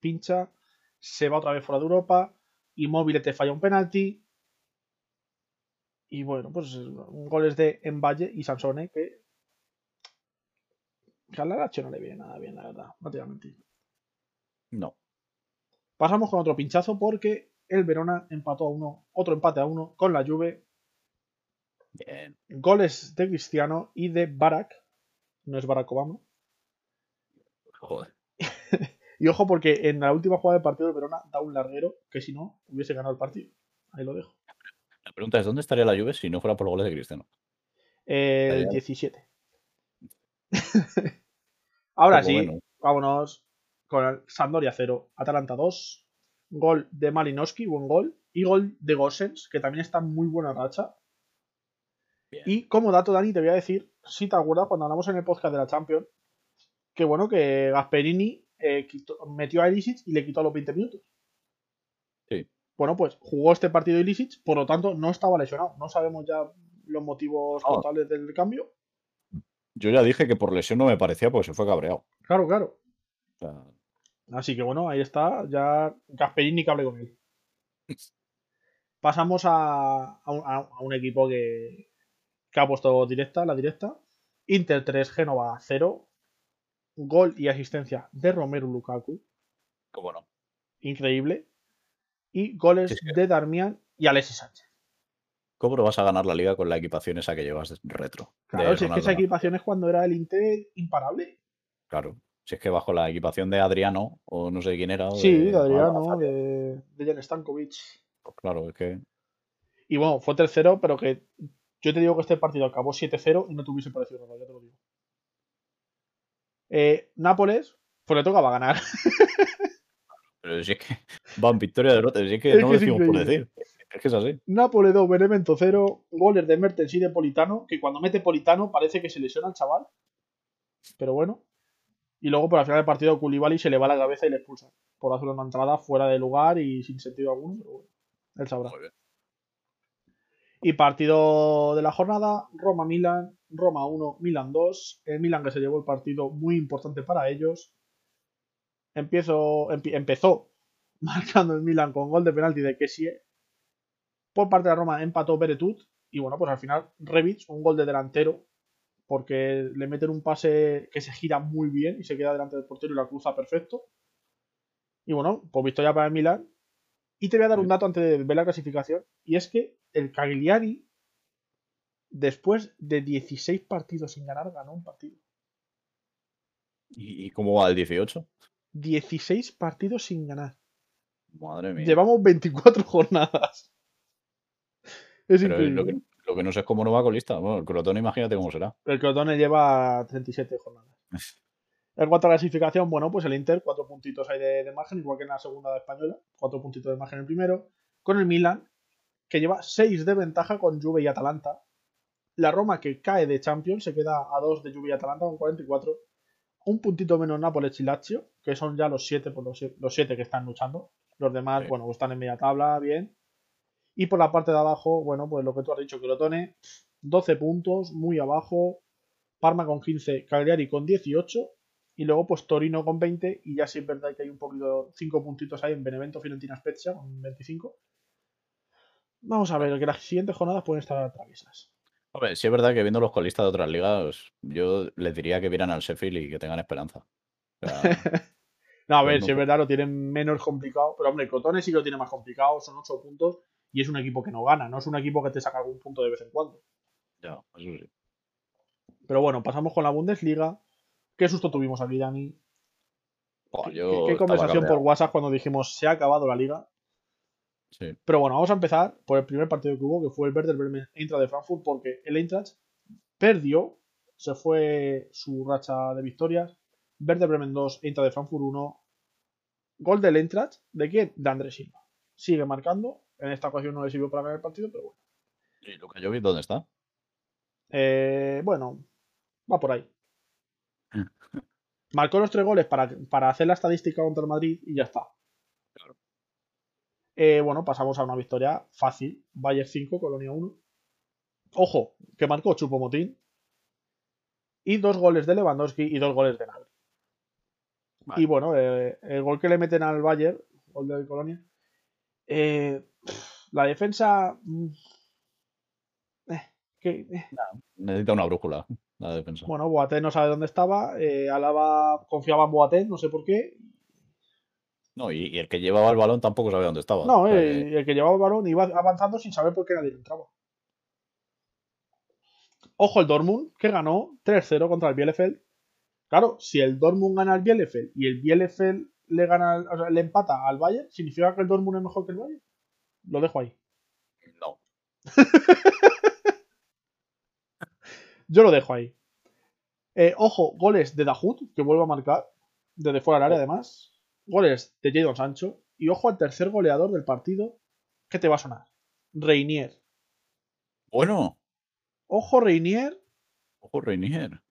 pincha, se va otra vez fuera de Europa, Immobile te falla un penalti. Y bueno, pues goles de Envalle y Sansone que, Lazio no le viene nada bien, la verdad. No te voy a mentir. No. Pasamos con otro pinchazo porque el Verona empató a uno, otro empate a uno con la Juve. Bien. Goles de Cristiano y de Barak. No es Barack Obama. Joder. Y ojo porque en la última jugada del partido el Verona da un larguero que si no hubiese ganado el partido. Ahí lo dejo. La pregunta es: ¿dónde estaría la Juve si no fuera por los goles de Cristiano? El Allá. 17. Ahora sí, vámonos con el Sampdoria 0, Atalanta 2. Gol de Malinowski, buen gol. y gol de Gossens, que también está en muy buena racha. Y como dato, Dani, te voy a decir, si te acuerdas, cuando hablamos en el podcast de la Champions, que bueno, que Gasperini eh, metió a Ilicic y le quitó a los 20 minutos. Sí. Bueno, pues jugó este partido Ilicic, por lo tanto no estaba lesionado. No sabemos ya los motivos Ah. totales del cambio. Yo ya dije que por lesión no me parecía porque se fue cabreado. Claro, claro. O sea, Así que bueno, ahí está. Ya Gasperini que hable con él. Pasamos a, a un, a- a un equipo que, que ha puesto directa, la directa. Inter 3, Génova 0. Gol y asistencia de Romero Lukaku. cómo no. Increíble. Y goles Sí, sí. de Darmian y Alexis Sánchez. ¿Cómo no vas a ganar la liga con la equipación esa que llevas retro? Claro, si es que esa equipación es cuando era el Inter imparable. Claro. Si es que bajo la equipación de Adriano, o no sé quién era. o Sí, de Adriano, de, de Jan Stankovic. pues claro, es que. Y bueno, fue tercero, pero que yo te digo que este partido acabó 7-0 y no te hubiese parecido nada, ya te lo digo. Eh, Nápoles, pues le tocaba ganar. Pero si es que van victoria derrota, si es que Es no que lo decimos por decir. Es que es así. Nápoles 2, Benevento 0, goles de Mertens y de Politano, que cuando mete Politano parece que se lesiona el chaval. Pero bueno. Y luego por al final del partido Koulibaly se le va la cabeza y le expulsan. Por hacer una entrada fuera de lugar y sin sentido alguno, pero bueno, él sabrá. Muy bien. Y partido de la jornada, Roma-Milan, Roma 1, Milan 2. El Milan que se llevó el partido muy importante para ellos. Empiezo, empi- empezó marcando el Milan con gol de penalti de Kessie. Por parte de la Roma empató Beretut. Y bueno, pues al final Rebic, un gol de delantero. Porque le meten un pase que se gira muy bien y se queda delante del portero y la cruza perfecto. Y bueno, pues victoria para el Milan. Y te voy a dar un dato antes de ver la clasificación. Y es que el Cagliari, después de 16 partidos sin ganar, ganó un partido. ¿Y, y cómo va el 18? 16 partidos sin ganar. Madre mía. Llevamos 24 jornadas. Es Pero increíble. lo que, lo que no sé es cómo no va colista. Bueno, el Crotone, imagínate cómo será. El Crotone lleva 37 jornadas. En cuanto a clasificación, bueno, pues el Inter, cuatro puntitos hay de, de margen, igual que en la segunda española, cuatro puntitos de margen en el primero, con el Milan, que lleva 6 de ventaja con Juve y Atalanta. La Roma, que cae de Champions, se queda a 2 de Juve y Atalanta con 44. Un puntito menos Nápoles y Lazio, que son ya los 7 por los, siete que están luchando. Los demás, Sí. bueno, pues están en media tabla, bien. Y por la parte de abajo, bueno, pues lo que tú has dicho, Crotone, 12 puntos, muy abajo. Parma con 15, Cagliari con 18 y luego pues Torino con 20 y ya sí es verdad que hay un poquito, 5 puntitos ahí en Benevento, Fiorentina, Spezia con 25. Vamos a ver, que las siguientes jornadas pueden estar traviesas. Hombre, sí es verdad que viendo los colistas de otras ligas, yo les diría que vieran al Sheffield y que tengan esperanza. O sea, No, a Pues ver, no, si es verdad lo tienen menos complicado, pero hombre, Crotone sí que lo tiene más complicado, son 8 puntos y es un equipo que no gana, no es un equipo que te saca algún punto de vez en cuando. ya, eso sí. Pero bueno, pasamos con la Bundesliga. ¿Qué susto tuvimos aquí, Dani? Buah, ¿Qué- ¿Qué, conversación por. WhatsApp cuando dijimos se ha acabado la liga? Sí. Pero bueno, vamos a empezar por el primer partido que hubo, que fue el Werder Bremen Eintracht de Frankfurt, porque el Eintracht perdió, se fue su racha de victorias. Werder Bremen 2, Eintracht de Frankfurt 1. Gol del Eintracht, ¿de quién? De Andrés Silva. Sigue marcando, en esta ocasión no le sirvió para ganar el partido, pero bueno. ¿Y Luka Jovic dónde está? Eh, bueno, va por ahí. Marcó los tres goles para, para hacer la estadística contra el Madrid y ya está. Claro. Eh, bueno, pasamos a una victoria fácil. Bayern 5, Colonia 1. Ojo, que marcó Chupomotín. Y dos goles de Lewandowski y dos goles de Nagel. Vale. Y bueno, eh, el gol que le meten al Bayern, gol de Colonia. Eh, la defensa. mm, eh, que, eh, Necesita una brújula la defensa. Bueno, Boateng no sabe dónde estaba. Alaba confiaba en Boateng, no sé por qué. No, y, y el que llevaba el balón tampoco sabía dónde estaba. No, O sea el que llevaba el balón iba avanzando sin saber por qué nadie entraba. Ojo el Dortmund, que ganó 3-0 contra el Bielefeld. Claro, si el Dortmund gana al Bielefeld y el Bielefeld le gana, o sea, le empata al Bayern, ¿significa que el Dortmund es mejor que el Bayern? Lo dejo ahí. que no. Yo lo dejo ahí. Eh, ojo, goles de Dahut, que vuelve a marcar. Desde fuera del área, además. Goles de Jadon Sancho. Y ojo al tercer goleador del partido, ¿Qué te va a sonar? Reinier. Bueno, Ojo, Reinier, ojo, Reinier.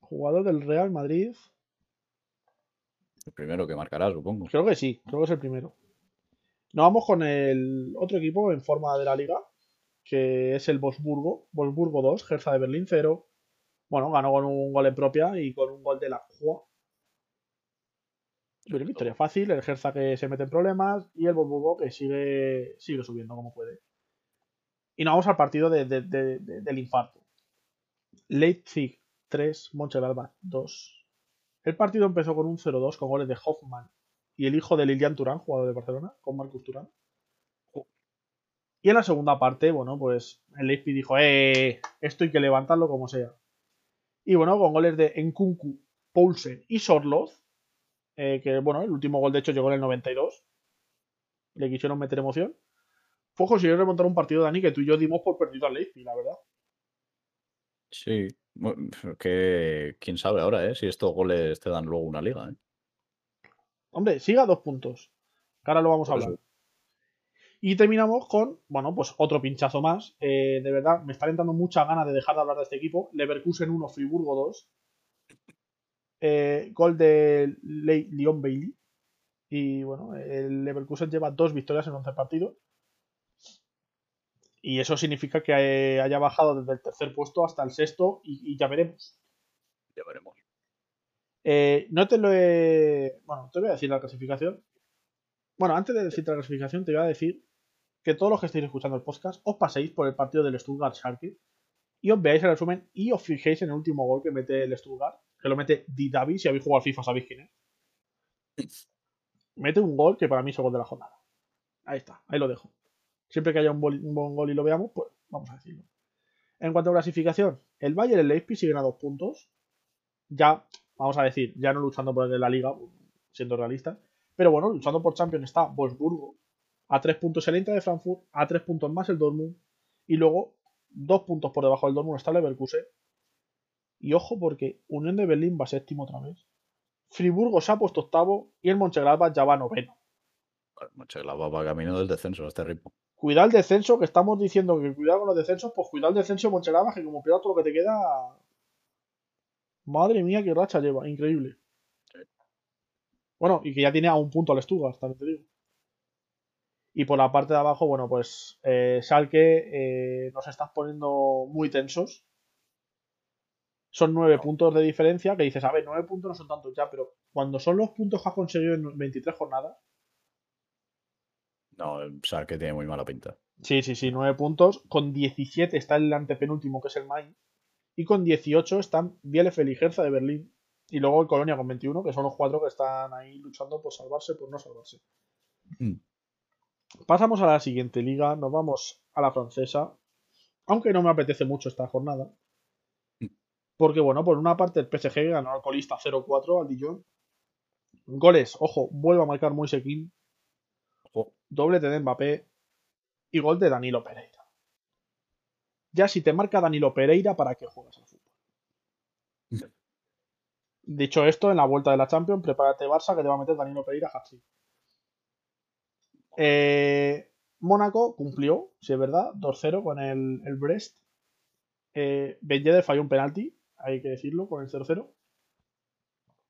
jugador del Real Madrid. El primero que marcará, supongo. Creo que sí, creo que es el primero. Nos vamos con el otro equipo en forma de la liga, que es el Wolfsburgo. Wolfsburgo 2, Hertha de Berlín 0. Bueno, ganó con un gol en propia y con un gol de la Jua. Pero victoria fácil, el Hertha que se mete en problemas y el Wolfsburgo que sigue, sigue subiendo como puede. Y nos vamos al partido de- de- del infarto. Leipzig 3, Mönchengladbach 2. El partido empezó con un 0-2 con goles de Hoffman y el hijo de Lilian Turán, jugador de Barcelona, con Marcus Turán. Y en la segunda parte, bueno, pues el Leipzig dijo, eh, esto hay que levantarlo como sea. Y bueno, con goles de Nkunku, Poulsen y Sorloth, eh, que bueno, el último gol de hecho llegó en el 92, le quisieron meter emoción, fue consiguieron remontar un partido, Dani, que tú y yo dimos por perdido al Leipzig, la verdad. Sí. Bueno, Que quién sabe ahora, ¿eh? Si estos goles te dan luego una liga, ¿eh? Hombre, siga dos puntos. que Ahora lo vamos a Por hablar. eso. Y terminamos con, bueno, pues otro pinchazo más. Eh, de verdad, me está entrando mucha ganas de dejar de hablar de este equipo. Leverkusen 1, Friburgo 2. Eh, gol de Le- Leon Bailey. Y bueno, el Leverkusen lleva dos victorias en 11 partidos. Y eso significa que eh, haya bajado desde el tercer puesto hasta el sexto y, y ya veremos. Ya veremos. Eh, no te lo he. Bueno, te voy a decir la clasificación. Bueno, antes de decirte la clasificación, te voy a decir que todos los que estéis escuchando el podcast os paséis por el partido del Stuttgart Schalke y os veáis el resumen y os fijéis en el último gol que mete el Stuttgart, que lo mete Di Davi. Si habéis jugado al FIFA, sabéis quién es. Mete un gol que para mí es el gol de la jornada. Ahí está, ahí lo dejo. Siempre que haya un, buen gol y lo veamos, pues vamos a decirlo. En cuanto a clasificación, el Bayern y el Leipzig siguen a dos puntos. Ya, vamos a decir, ya no luchando por el de la liga, siendo realistas. Pero bueno, luchando por Champions está Wolfsburgo. A tres puntos el Inter de Frankfurt, a tres puntos más el Dortmund. Y luego, dos puntos por debajo del Dortmund está Leverkusen. Y ojo porque Unión de Berlín va séptimo otra vez. Friburgo se ha puesto octavo y el Mönchengladbach ya va noveno. Va camino del descenso a este ritmo. Cuidado el descenso, que estamos diciendo que cuidado con los descensos, pues cuidado el descenso de que como pierdas todo lo que te queda... Madre mía, qué racha lleva, increíble. Bueno, y que ya tiene a un punto al Stuttgart, también te digo. Y por la parte de abajo, bueno, pues eh, Schalke eh, nos estás poniendo muy tensos. Son nueve puntos de diferencia, que dices, a ver, nueve puntos no son tantos ya, pero cuando son los puntos que has conseguido en 23 jornadas, No, el Schalke tiene muy mala pinta. Sí, sí, sí, 9 puntos. Con 17 está el antepenúltimo, que es el Mainz. Y con 18 están Bielefeld y de Berlín. Y luego el Colonia con 21, que son los cuatro que están ahí luchando por salvarse, por no salvarse. Mm. Pasamos a la siguiente liga. Nos vamos a la francesa. Aunque no me apetece mucho esta jornada. Porque, bueno, por una parte el PSG ganó al colista 0-4 al Dijon. Goles, ojo, vuelve a marcar muy King. Ojo, doblete de Mbappé y gol de Danilo Pereira. Ya si te marca Danilo Pereira, ¿para qué juegas al fútbol? Dicho esto, en la vuelta de la Champions, prepárate Barça que te va a meter Danilo Pereira. Eh, Mónaco cumplió, si es verdad, 2-0 con el, el Brest. Eh, Ben Yedder falló un penalti, hay que decirlo, con el 0-0.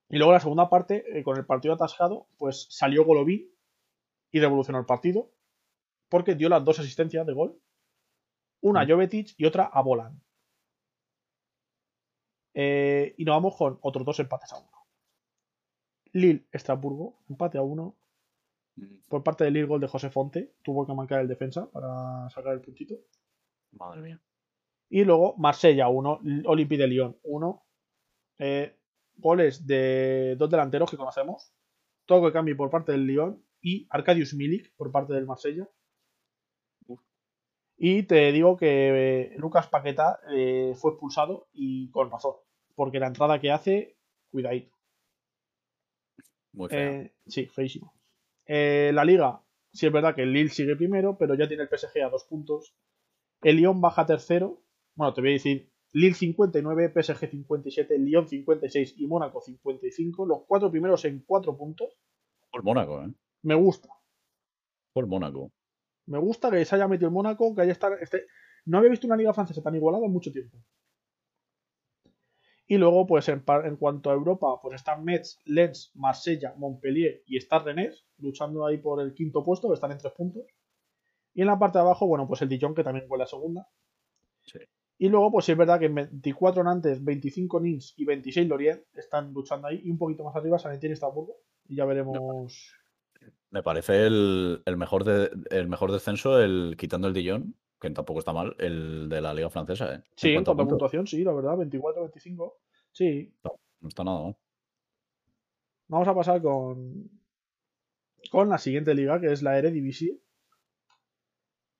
Y luego la segunda parte, eh, con el partido atascado, pues salió Golovin y revolucionó el partido porque dio las dos asistencias de gol. Una a. Jovetic y otra a Bolan. Eh, y nos vamos con otros dos empates a uno. Lille, Estrasburgo, empate a uno. Mm, Por parte de Lille, gol de José Fonte. Tuvo que marcar el defensa para sacar el puntito. Madre mía. Y luego Marsella 1, Olympique de Lyon 1. Eh, goles de dos delanteros que conocemos. Todo el cambio por parte del Lyon y Arkadiusz Milik por parte del Marsella. Y te digo que eh, Lucas Paqueta eh, fue expulsado y con razón. Porque la entrada que hace, cuidadito. Muy fea. Eh, sí, feísimo. Eh, la liga, sí es verdad que el Lille sigue primero, pero ya tiene el PSG a dos puntos. El Lyon baja tercero. Bueno, te voy a decir, Lille 59, PSG 57, Lyon 56 y Mónaco 55. Los cuatro primeros en cuatro puntos. Por Mónaco, ¿eh? Me gusta. Por Mónaco. Me gusta que se haya metido el Mónaco, que haya estado. Este... No había visto una liga francesa tan igualada en mucho tiempo. Y luego, pues en, cuanto a Europa, pues están Metz, Lens, Marsella, Montpellier y está Rennes, luchando ahí por el quinto puesto, que están en tres puntos. Y en la parte de abajo, bueno, pues el Dijon, que también fue la segunda. Sí. Y luego, pues sí es verdad que 24 Nantes, 25 Nins y 26 Lorient están luchando ahí. Y un poquito más arriba, San Etienne y Hamburgo. Y ya veremos. Me parece el, mejor, el mejor descenso, el quitando el Dijon, que tampoco está mal, el de la Liga Francesa. ¿eh? Sí, en cuanto a puntuación, sí, la verdad, 24-25. Sí. No, está nada mal. Vamos a pasar con, con la siguiente liga, que es la Eredivisie.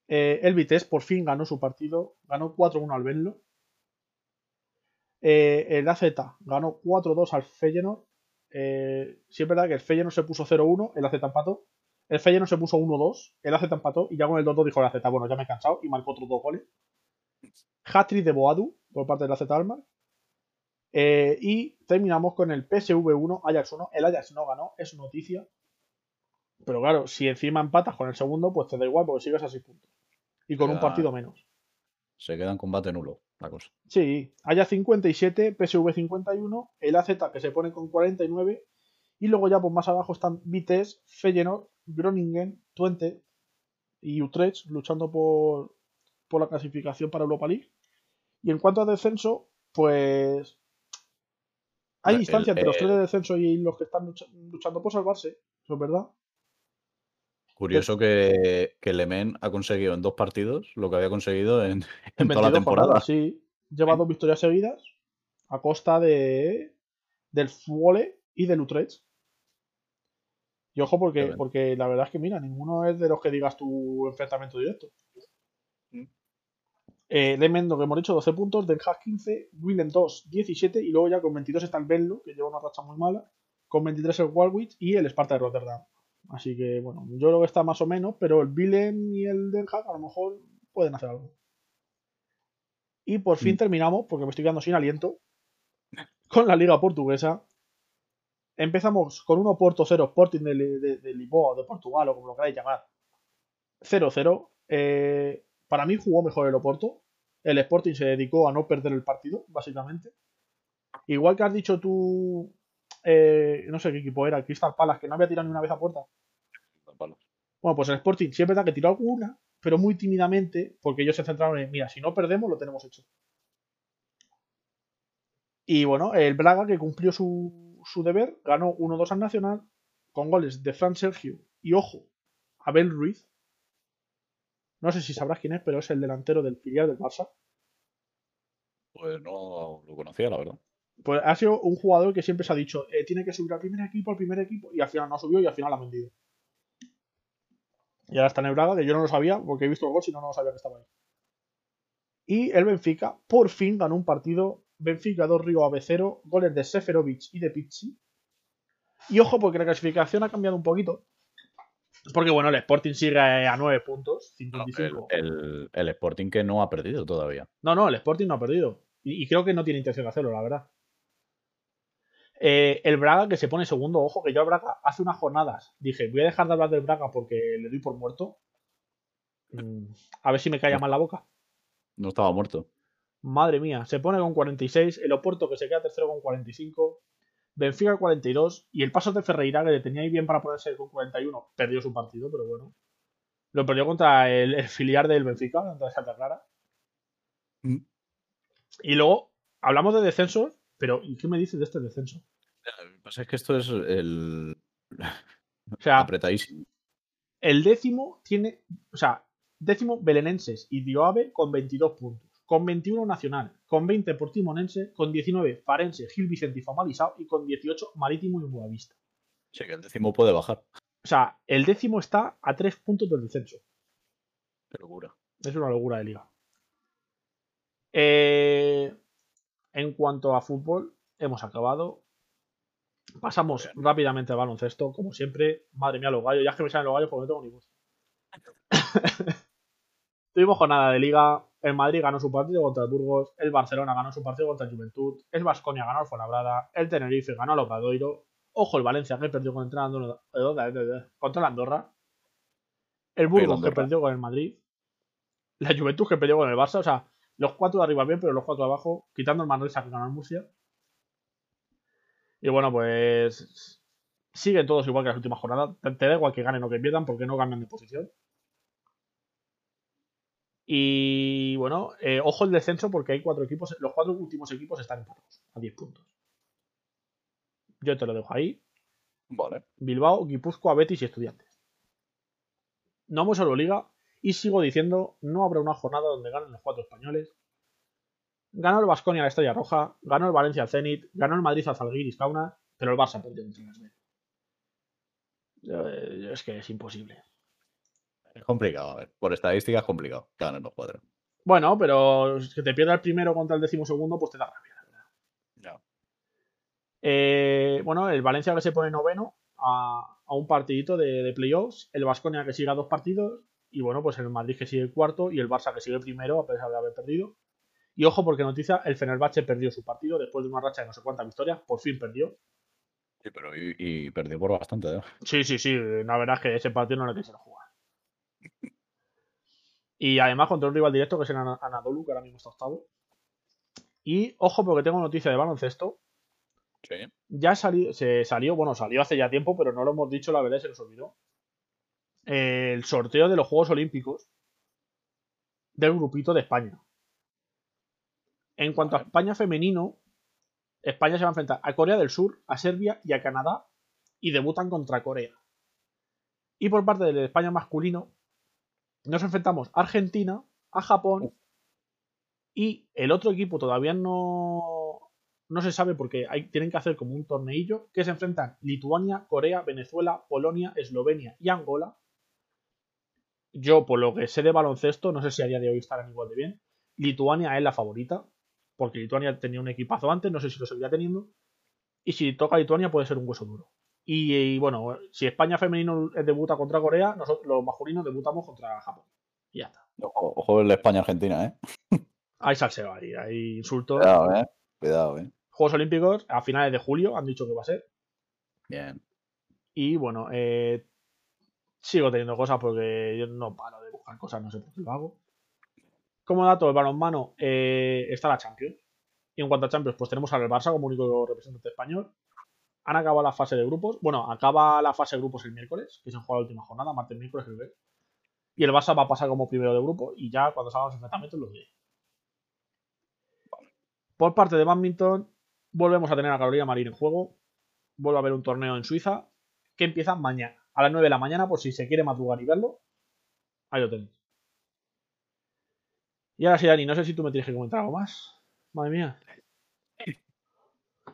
Eh, el Vitesse por fin ganó su partido, ganó 4-1 al Venlo. Eh, el AZ ganó 4-2 al Feyenoord. Eh, sí es verdad que el Feyenoord se puso 0-1, el AZ empató. El Feyenoord se puso 1-2, el AZ empató y ya con el 2-2 dijo el AZ, bueno, ya me he cansado y marcó otros dos goles. Hattrick de Boadu por parte del AZ Almar. y terminamos con el PSV 1, Ajax 1. El Ajax no ganó, es noticia. Pero claro, si encima empatas con el segundo, pues te da igual porque sigues a 6 puntos. Y con un partido menos. Se queda en combate nulo la cosa. Sí, haya 57, PSV 51, el AZ que se pone con 49 y luego ya pues más abajo están Vitesse, Feyenoord, Groningen, Twente y Utrecht luchando por, por la clasificación para Europa League. Y en cuanto a descenso, pues hay distancia entre los tres de descenso y los que están luchando por salvarse, eso es verdad. Curioso que, que Lemen ha conseguido en dos partidos lo que había conseguido en, toda la temporada. sí, lleva dos victorias seguidas a costa de del Fuole y del Utrecht. Y ojo, porque, porque la verdad es que, mira, ninguno es de los que digas tu enfrentamiento directo. Mm. Eh, Lemen, lo que hemos dicho, 12 puntos, Den Haag 15, Willem 2, 17, y luego ya con 22 está el Benlo, que lleva una racha muy mala, con 23 el Walwich y el Sparta de Rotterdam. Así que, bueno, yo creo que está más o menos, pero el Willem y el Den Haag a lo mejor pueden hacer algo. Y por fin mm. terminamos, porque me estoy quedando sin aliento, con la Liga Portuguesa. Empezamos con un Oporto 0 Sporting de, de, de Lisboa, de Portugal, o como lo queráis llamar. 0-0. Eh, para mí jugó mejor el Oporto. El Sporting se dedicó a no perder el partido, básicamente. Igual que has dicho tú, eh, no sé qué equipo era, Crystal Palace, que no había tirado ni una vez a puerta. Bueno, pues el Sporting siempre da que tiró alguna, pero muy tímidamente, porque ellos se centraron en, mira, si no perdemos, lo tenemos hecho. Y bueno, el Braga, que cumplió su, su deber, ganó 1-2 al Nacional, con goles de Fran Sergio y, ojo, Abel Ruiz. No sé si sabrás quién es, pero es el delantero del filial del Barça. Pues no lo conocía, la verdad. Pues ha sido un jugador que siempre se ha dicho, eh, tiene que subir al primer equipo, al primer equipo, y al final no subió y al final ha vendido. Y ahora está en Braga, que yo no lo sabía porque he visto el gol, si no, no lo sabía que estaba ahí. Y el Benfica por fin ganó un partido. Benfica 2 Río AB 0, goles de Seferovic y de Pizzi. Y ojo, porque la clasificación ha cambiado un poquito. Porque bueno, el Sporting sigue a 9 puntos, 55. el, el, Sporting que no ha perdido todavía. No, no, el Sporting no ha perdido. y creo que no tiene intención de hacerlo, la verdad. Eh, el Braga que se pone segundo, ojo, que yo al Braga hace unas jornadas dije, voy a dejar de hablar del Braga porque le doy por muerto. Mm, a ver si me calla mal la boca. No estaba muerto. Madre mía, se pone con 46, el Oporto que se queda tercero con 45, Benfica 42 y el paso de Ferreira que le tenía ahí bien para ponerse con 41, perdió su partido, pero bueno. Lo perdió contra el, filial del Benfica, contra Santa Clara. Mm. Y luego, hablamos de descensos, pero ¿y qué me dices de este descenso? Lo que pasa es que esto es el. O sea, apretadísimo. El décimo tiene. O sea, décimo Belenenses y Dioave con 22 puntos. Con 21 Nacional. Con 20 Portimonense. Con 19 Farense, Gil Vicente y Famalisao. Y con 18 Marítimo y Buenavista. Sí, que el décimo puede bajar. O sea, el décimo está a 3 puntos del descenso. Qué locura. Es una locura de liga. Eh, en cuanto a fútbol, hemos acabado. Pasamos rápidamente al baloncesto, como siempre. Madre mía, los gallos. Ya es que me salen los gallos porque no tengo ni voz. Tuvimos jornada de liga. El Madrid ganó su partido contra el Burgos. El Barcelona ganó su partido contra el Juventud. El Vasconia ganó al Fuenlabrada. El Tenerife ganó al Obradoiro. Ojo, el Valencia que perdió contra, contra la Andorra. el Burgos que perdió con el Madrid, la Juventus que perdió con el Barça, o sea, los cuatro de arriba bien, pero los cuatro de abajo, quitando el Manresa que ganó el Murcia. Y bueno, pues siguen todos igual que las últimas jornadas. Te, da igual que ganen o que pierdan porque no cambian de posición. Y bueno, eh, ojo el descenso porque hay cuatro equipos, los cuatro últimos equipos están empatados a 10 puntos. Yo te lo dejo ahí. Vale. Bilbao, Guipúzcoa, Betis y Estudiantes. No hemos solo liga y sigo diciendo, no habrá una jornada donde ganen los cuatro españoles. Ganó el Vasconia a la Estrella Roja, ganó el Valencia al Zenit, ganó el Madrid al Zalgiris Kaunas, pero el Barça perdió contra Asbel. Eh, Es que es imposible. Es complicado, a ver. Por estadística es complicado que ganen los cuatro. Bueno, pero que te pierda el primero contra el décimo segundo, pues te da rabia. la verdad. Ya. Eh, bueno, el Valencia que se pone noveno a, a un partidito de, de playoffs, el Vasconia que sigue a dos partidos, y bueno, pues el Madrid que sigue cuarto y el Barça que sigue primero a pesar de haber perdido. Y ojo porque noticia, el Fenerbahce perdió su partido después de una racha de no sé cuántas victorias, por fin perdió. Sí, pero y, y perdió por bastante, ¿eh? Sí, sí, sí, la verdad es que ese partido no le quisieron jugar. Y además contra un rival directo que es el Ana- Anadolu, que ahora mismo está octavo. Y ojo porque tengo noticia de baloncesto. Sí. ya salió, se salió, bueno, salió hace ya tiempo, pero no lo hemos dicho, la verdad, se nos olvidó. Eh, El sorteo de los Juegos Olímpicos del grupito de España. En cuanto a. España femenino, España se va a enfrentar a Corea del Sur, a Serbia y a Canadá y debutan contra Corea. Y por parte del España masculino, nos enfrentamos a Argentina, a Japón y el otro equipo todavía no, no se sabe porque hay, tienen que hacer como un torneillo que se enfrentan Lituania, Corea, Venezuela, Polonia, Eslovenia y Angola. Yo, por lo que sé de baloncesto, no sé si a día de hoy estarán igual de bien. Lituania es la favorita, porque Lituania tenía un equipazo antes, no sé si lo seguirá teniendo. Y si toca Lituania puede ser un hueso duro. Y, y, bueno, si España femenino debuta contra Corea, nosotros los masculinos debutamos contra Japón. Y ya está. Ojo, ojo el España-Argentina, ¿eh? Hay salseo ahí, hay insultos. Cuidado, ¿eh? Cuidado, ¿eh? Juegos Olímpicos a finales de julio, han dicho que va a ser. Bien. Y bueno, eh, sigo teniendo cosas porque yo no paro de buscar cosas, no sé por qué lo hago. Como dato, el balonmano eh, está la Champions. Y en cuanto a Champions, pues tenemos al Barça como único representante español. Han acabado la fase de grupos. Bueno, acaba la fase de grupos el miércoles, que se juega la última jornada, martes, miércoles, que. Y el Barça va a pasar como primero de grupo y ya cuando salgan los enfrentamientos lo diré. Por parte de badminton, volvemos a tener a Carolina Marín en juego. Vuelve a haber un torneo en Suiza que empieza mañana, a las 9 de la mañana, por si se quiere madrugar y verlo. Ahí lo tenéis. Y ahora sí, Dani, no sé si tú me tienes que comentar algo más. Madre mía.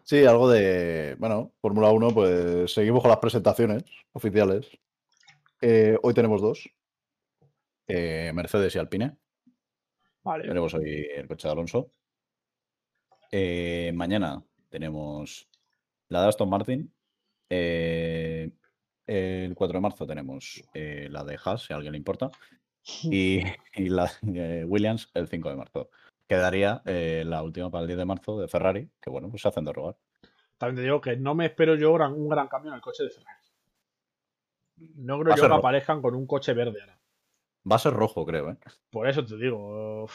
Sí, algo de. Bueno, Fórmula 1, pues seguimos con las presentaciones oficiales. Eh, hoy tenemos dos: eh, Mercedes y Alpine. Vale. Tenemos hoy el coche de Alonso. Eh, mañana tenemos la de Aston Martin. Eh, el 4 de marzo tenemos eh, la de Haas, si a alguien le importa. Y, y la de Williams el 5 de marzo. Quedaría eh, la última para el 10 de marzo de Ferrari, que bueno, pues se hacen de rogar. También te digo que no me espero yo gran- un gran cambio en el coche de Ferrari. No creo yo que rojo. aparezcan con un coche verde ahora. Va a ser rojo, creo, ¿eh? Por eso te digo.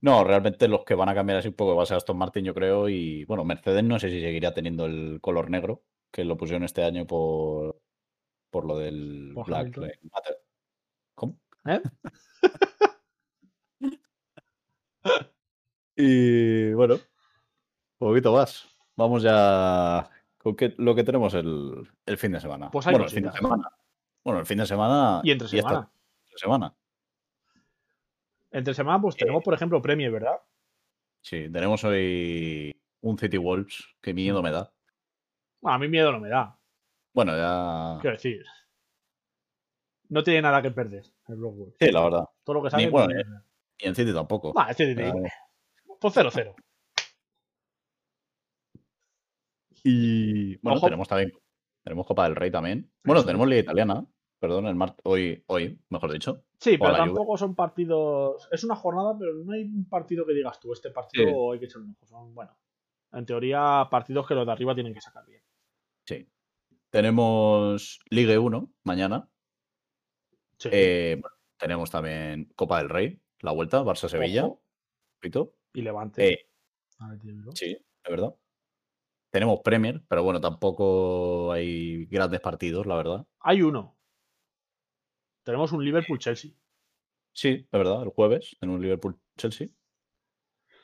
No, realmente los que van a cambiar así un poco va a ser Aston Martin, yo creo. Y bueno, Mercedes no sé si seguirá teniendo el color negro, que lo pusieron este año por, por lo del Por Black. Lives Matter. ¿Cómo? ¿Eh? Y bueno, poquito más. Vamos ya con qué- lo que tenemos el, el fin de semana. Pues hay bueno, el fin de semana. Bueno, el fin de semana. Y entre esta semana. Entre semana, pues tenemos, por ejemplo, Premier, ¿verdad? Sí, tenemos hoy un City Wolves, que miedo me da. Bueno, a mí miedo no me da. Bueno, ya. Quiero decir. No tiene nada que perder el Blockwood. Sí, la verdad. Todo lo que Ni sale. bueno, pues, eh. Y en City tampoco. Va, este Ah, Pues 0-0. Y bueno, Ojo. tenemos también. Tenemos Copa del Rey también. Bueno, tenemos Liga Italiana. Perdón, el mar... hoy, hoy, mejor dicho. Sí, pero Juve. tampoco son partidos. Es una jornada, pero no hay un partido que digas tú, este partido hay que echar un ojo. Son, bueno, en teoría, partidos que los de arriba tienen que sacar bien. Sí. Tenemos Ligue 1 mañana. Sí. Eh, bueno, tenemos también Copa del Rey, la vuelta, Barça-Sevilla. Y Levante. Eh, A ver, dímelo. sí, es verdad. Tenemos Premier, pero bueno, tampoco hay grandes partidos, la verdad. Hay uno. Tenemos un Liverpool-Chelsea. Sí, es verdad, el jueves en un Liverpool-Chelsea.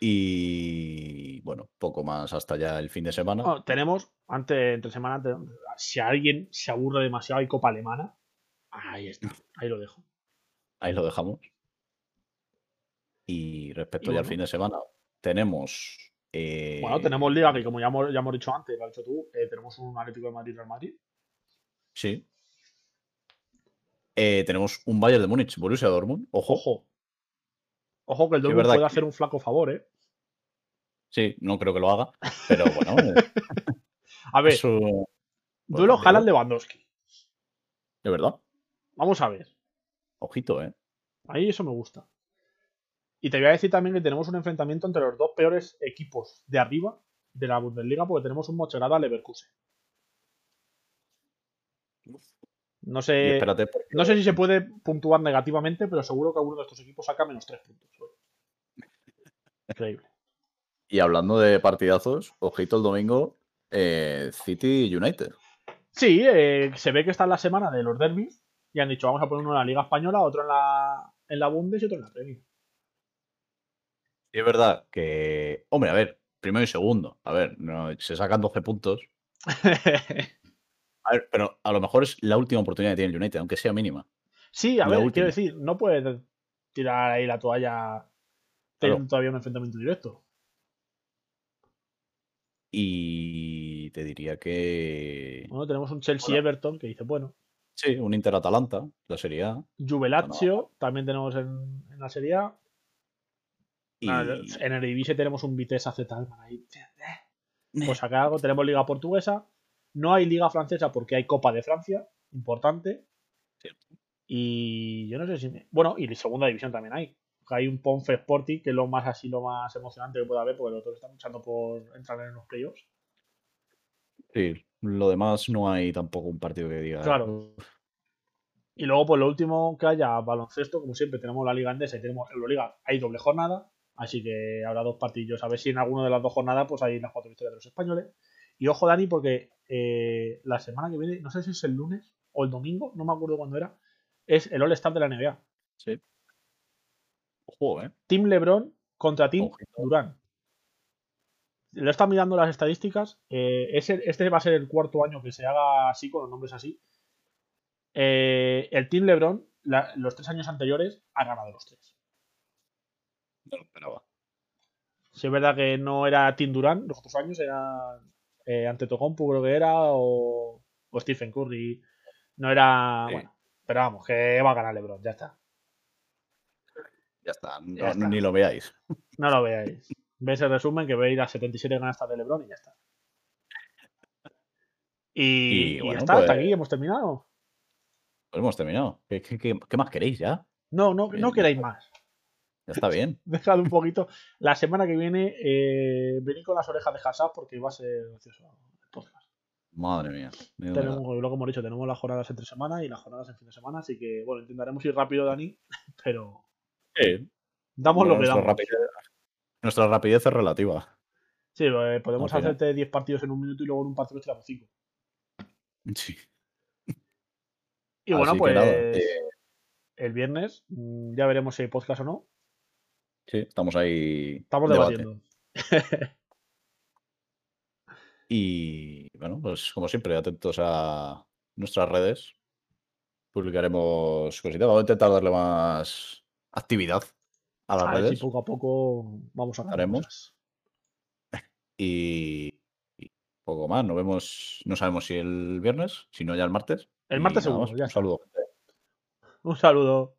Y bueno, poco más hasta ya el fin de semana. Bueno, tenemos, antes, entre semana, si alguien se aburre demasiado, hay Copa Alemana. Ahí está, ahí lo dejo. Ahí lo dejamos. Y respecto Y ya al fin de semana, tenemos. eh, Bueno, tenemos Liga, que como ya hemos, ya hemos dicho antes, lo has dicho tú, eh, tenemos un Atlético de Madrid-Real Madrid. Sí. Eh, tenemos un Bayern de Múnich, Borussia Dortmund. Ojo. Ojo. Ojo que el Dortmund puede que- hacer un flaco favor, ¿eh? Sí, no creo que lo haga, pero bueno. eh, A ver, eso duelo partido. Haaland-Lewandowski. es verdad. Vamos a ver. Ojito, ¿eh? Ahí eso me gusta. Y te voy a decir también que tenemos un enfrentamiento entre los dos peores equipos de arriba de la Bundesliga, porque tenemos un Mocherada Leverkusen. No sé, porque- no sé si se puede puntuar negativamente, pero seguro que alguno de estos equipos saca menos tres puntos. Increíble. Y hablando de partidazos, ojito el domingo, eh, City United. Sí, eh, se ve que está en la semana de los derbis y han dicho vamos a poner uno en la Liga Española, otro en la, en la Bundes y otro en la Premier. Y es verdad que, hombre, a ver, primero y segundo, a ver, no, se sacan 12 puntos. A ver, pero a lo mejor es la última oportunidad que tiene el United, aunque sea mínima. sí, a La ver, última. quiero decir, no puedes tirar ahí la toalla teniendo todavía un enfrentamiento directo. Y te diría que. Bueno, tenemos un Chelsea-Everton que dice, bueno, Sí, un Inter-Atalanta, la Serie A. Juve-Lazio también tenemos en, en la Serie A. Y... Nada, En el Divise tenemos un Vitesse AZ ahí. Pues sacar algo. Tenemos Liga Portuguesa. No hay Liga Francesa porque hay Copa de Francia. Importante. Y yo no sé si. me- Bueno, y segunda división también hay. Hay un Ponfe Sporting, que es lo más así, lo más emocionante que puede haber, porque los otros están luchando por entrar en los playoffs. Sí, lo demás no hay tampoco un partido que diga. Claro. Y luego, pues lo último que haya baloncesto, como siempre, tenemos la Liga Endesa y tenemos Euroliga. Hay doble jornada, así que habrá dos partidos. A ver si en alguna de las dos jornadas, pues hay las cuatro victorias de los españoles. Y ojo, Dani, porque eh, la semana que viene, no sé si es el lunes o el domingo, no me acuerdo cuándo era, es el All-Star de la NBA. Sí. Ojo, ¿eh? Team LeBron contra Team Ojito. Durán. Lo están mirando las estadísticas. eh, ese- este va a ser el cuarto año que se haga así, con los nombres así. Eh, el Team LeBron, la- los tres años anteriores, ha ganado los tres. No lo esperaba. Si es verdad que no era Team Durán, los otros años era eh, Antetokounmpo creo que era, o, o Stephen Curry. No era... Sí. Bueno, pero vamos, que va a ganar LeBron, ya está. Ya está, no- Ya está. ni lo veáis. No lo veáis. Veis el resumen que veis las 77 canastas de LeBron y ya está. Y, Y y bueno, ya está, hasta pues- aquí hemos terminado. Pues hemos terminado. ¿Qué, qué- qué- qué más queréis ya? No, no, no Bien. queráis más. Ya está bien. Dejad un poquito. La semana que viene eh, venid con las orejas de Hassad porque va a ser gracioso el podcast. Madre mía. Tenemos, lo que hemos dicho, tenemos las jornadas entre semana y las jornadas en fin de semana, así que bueno, intentaremos ir rápido, Dani, pero. Sí, damos lo que damos. rapidez, nuestra rapidez es relativa. Sí, eh, podemos hacerte 10 partidos en un minuto y luego en un partido tiramos 5. Sí. Y bueno, Así pues eh, el viernes mm, ya veremos si hay podcast o no. sí, estamos ahí. Estamos debatiendo. Y bueno, pues como siempre, atentos a nuestras redes. Publicaremos cositas. Vamos a intentar darle más actividad a las A ver si redes. poco a poco vamos a Haremos. Y, y poco más. Nos vemos, no sabemos si el viernes, si no ya el martes. El martes seguro, Un saludo. Un saludo.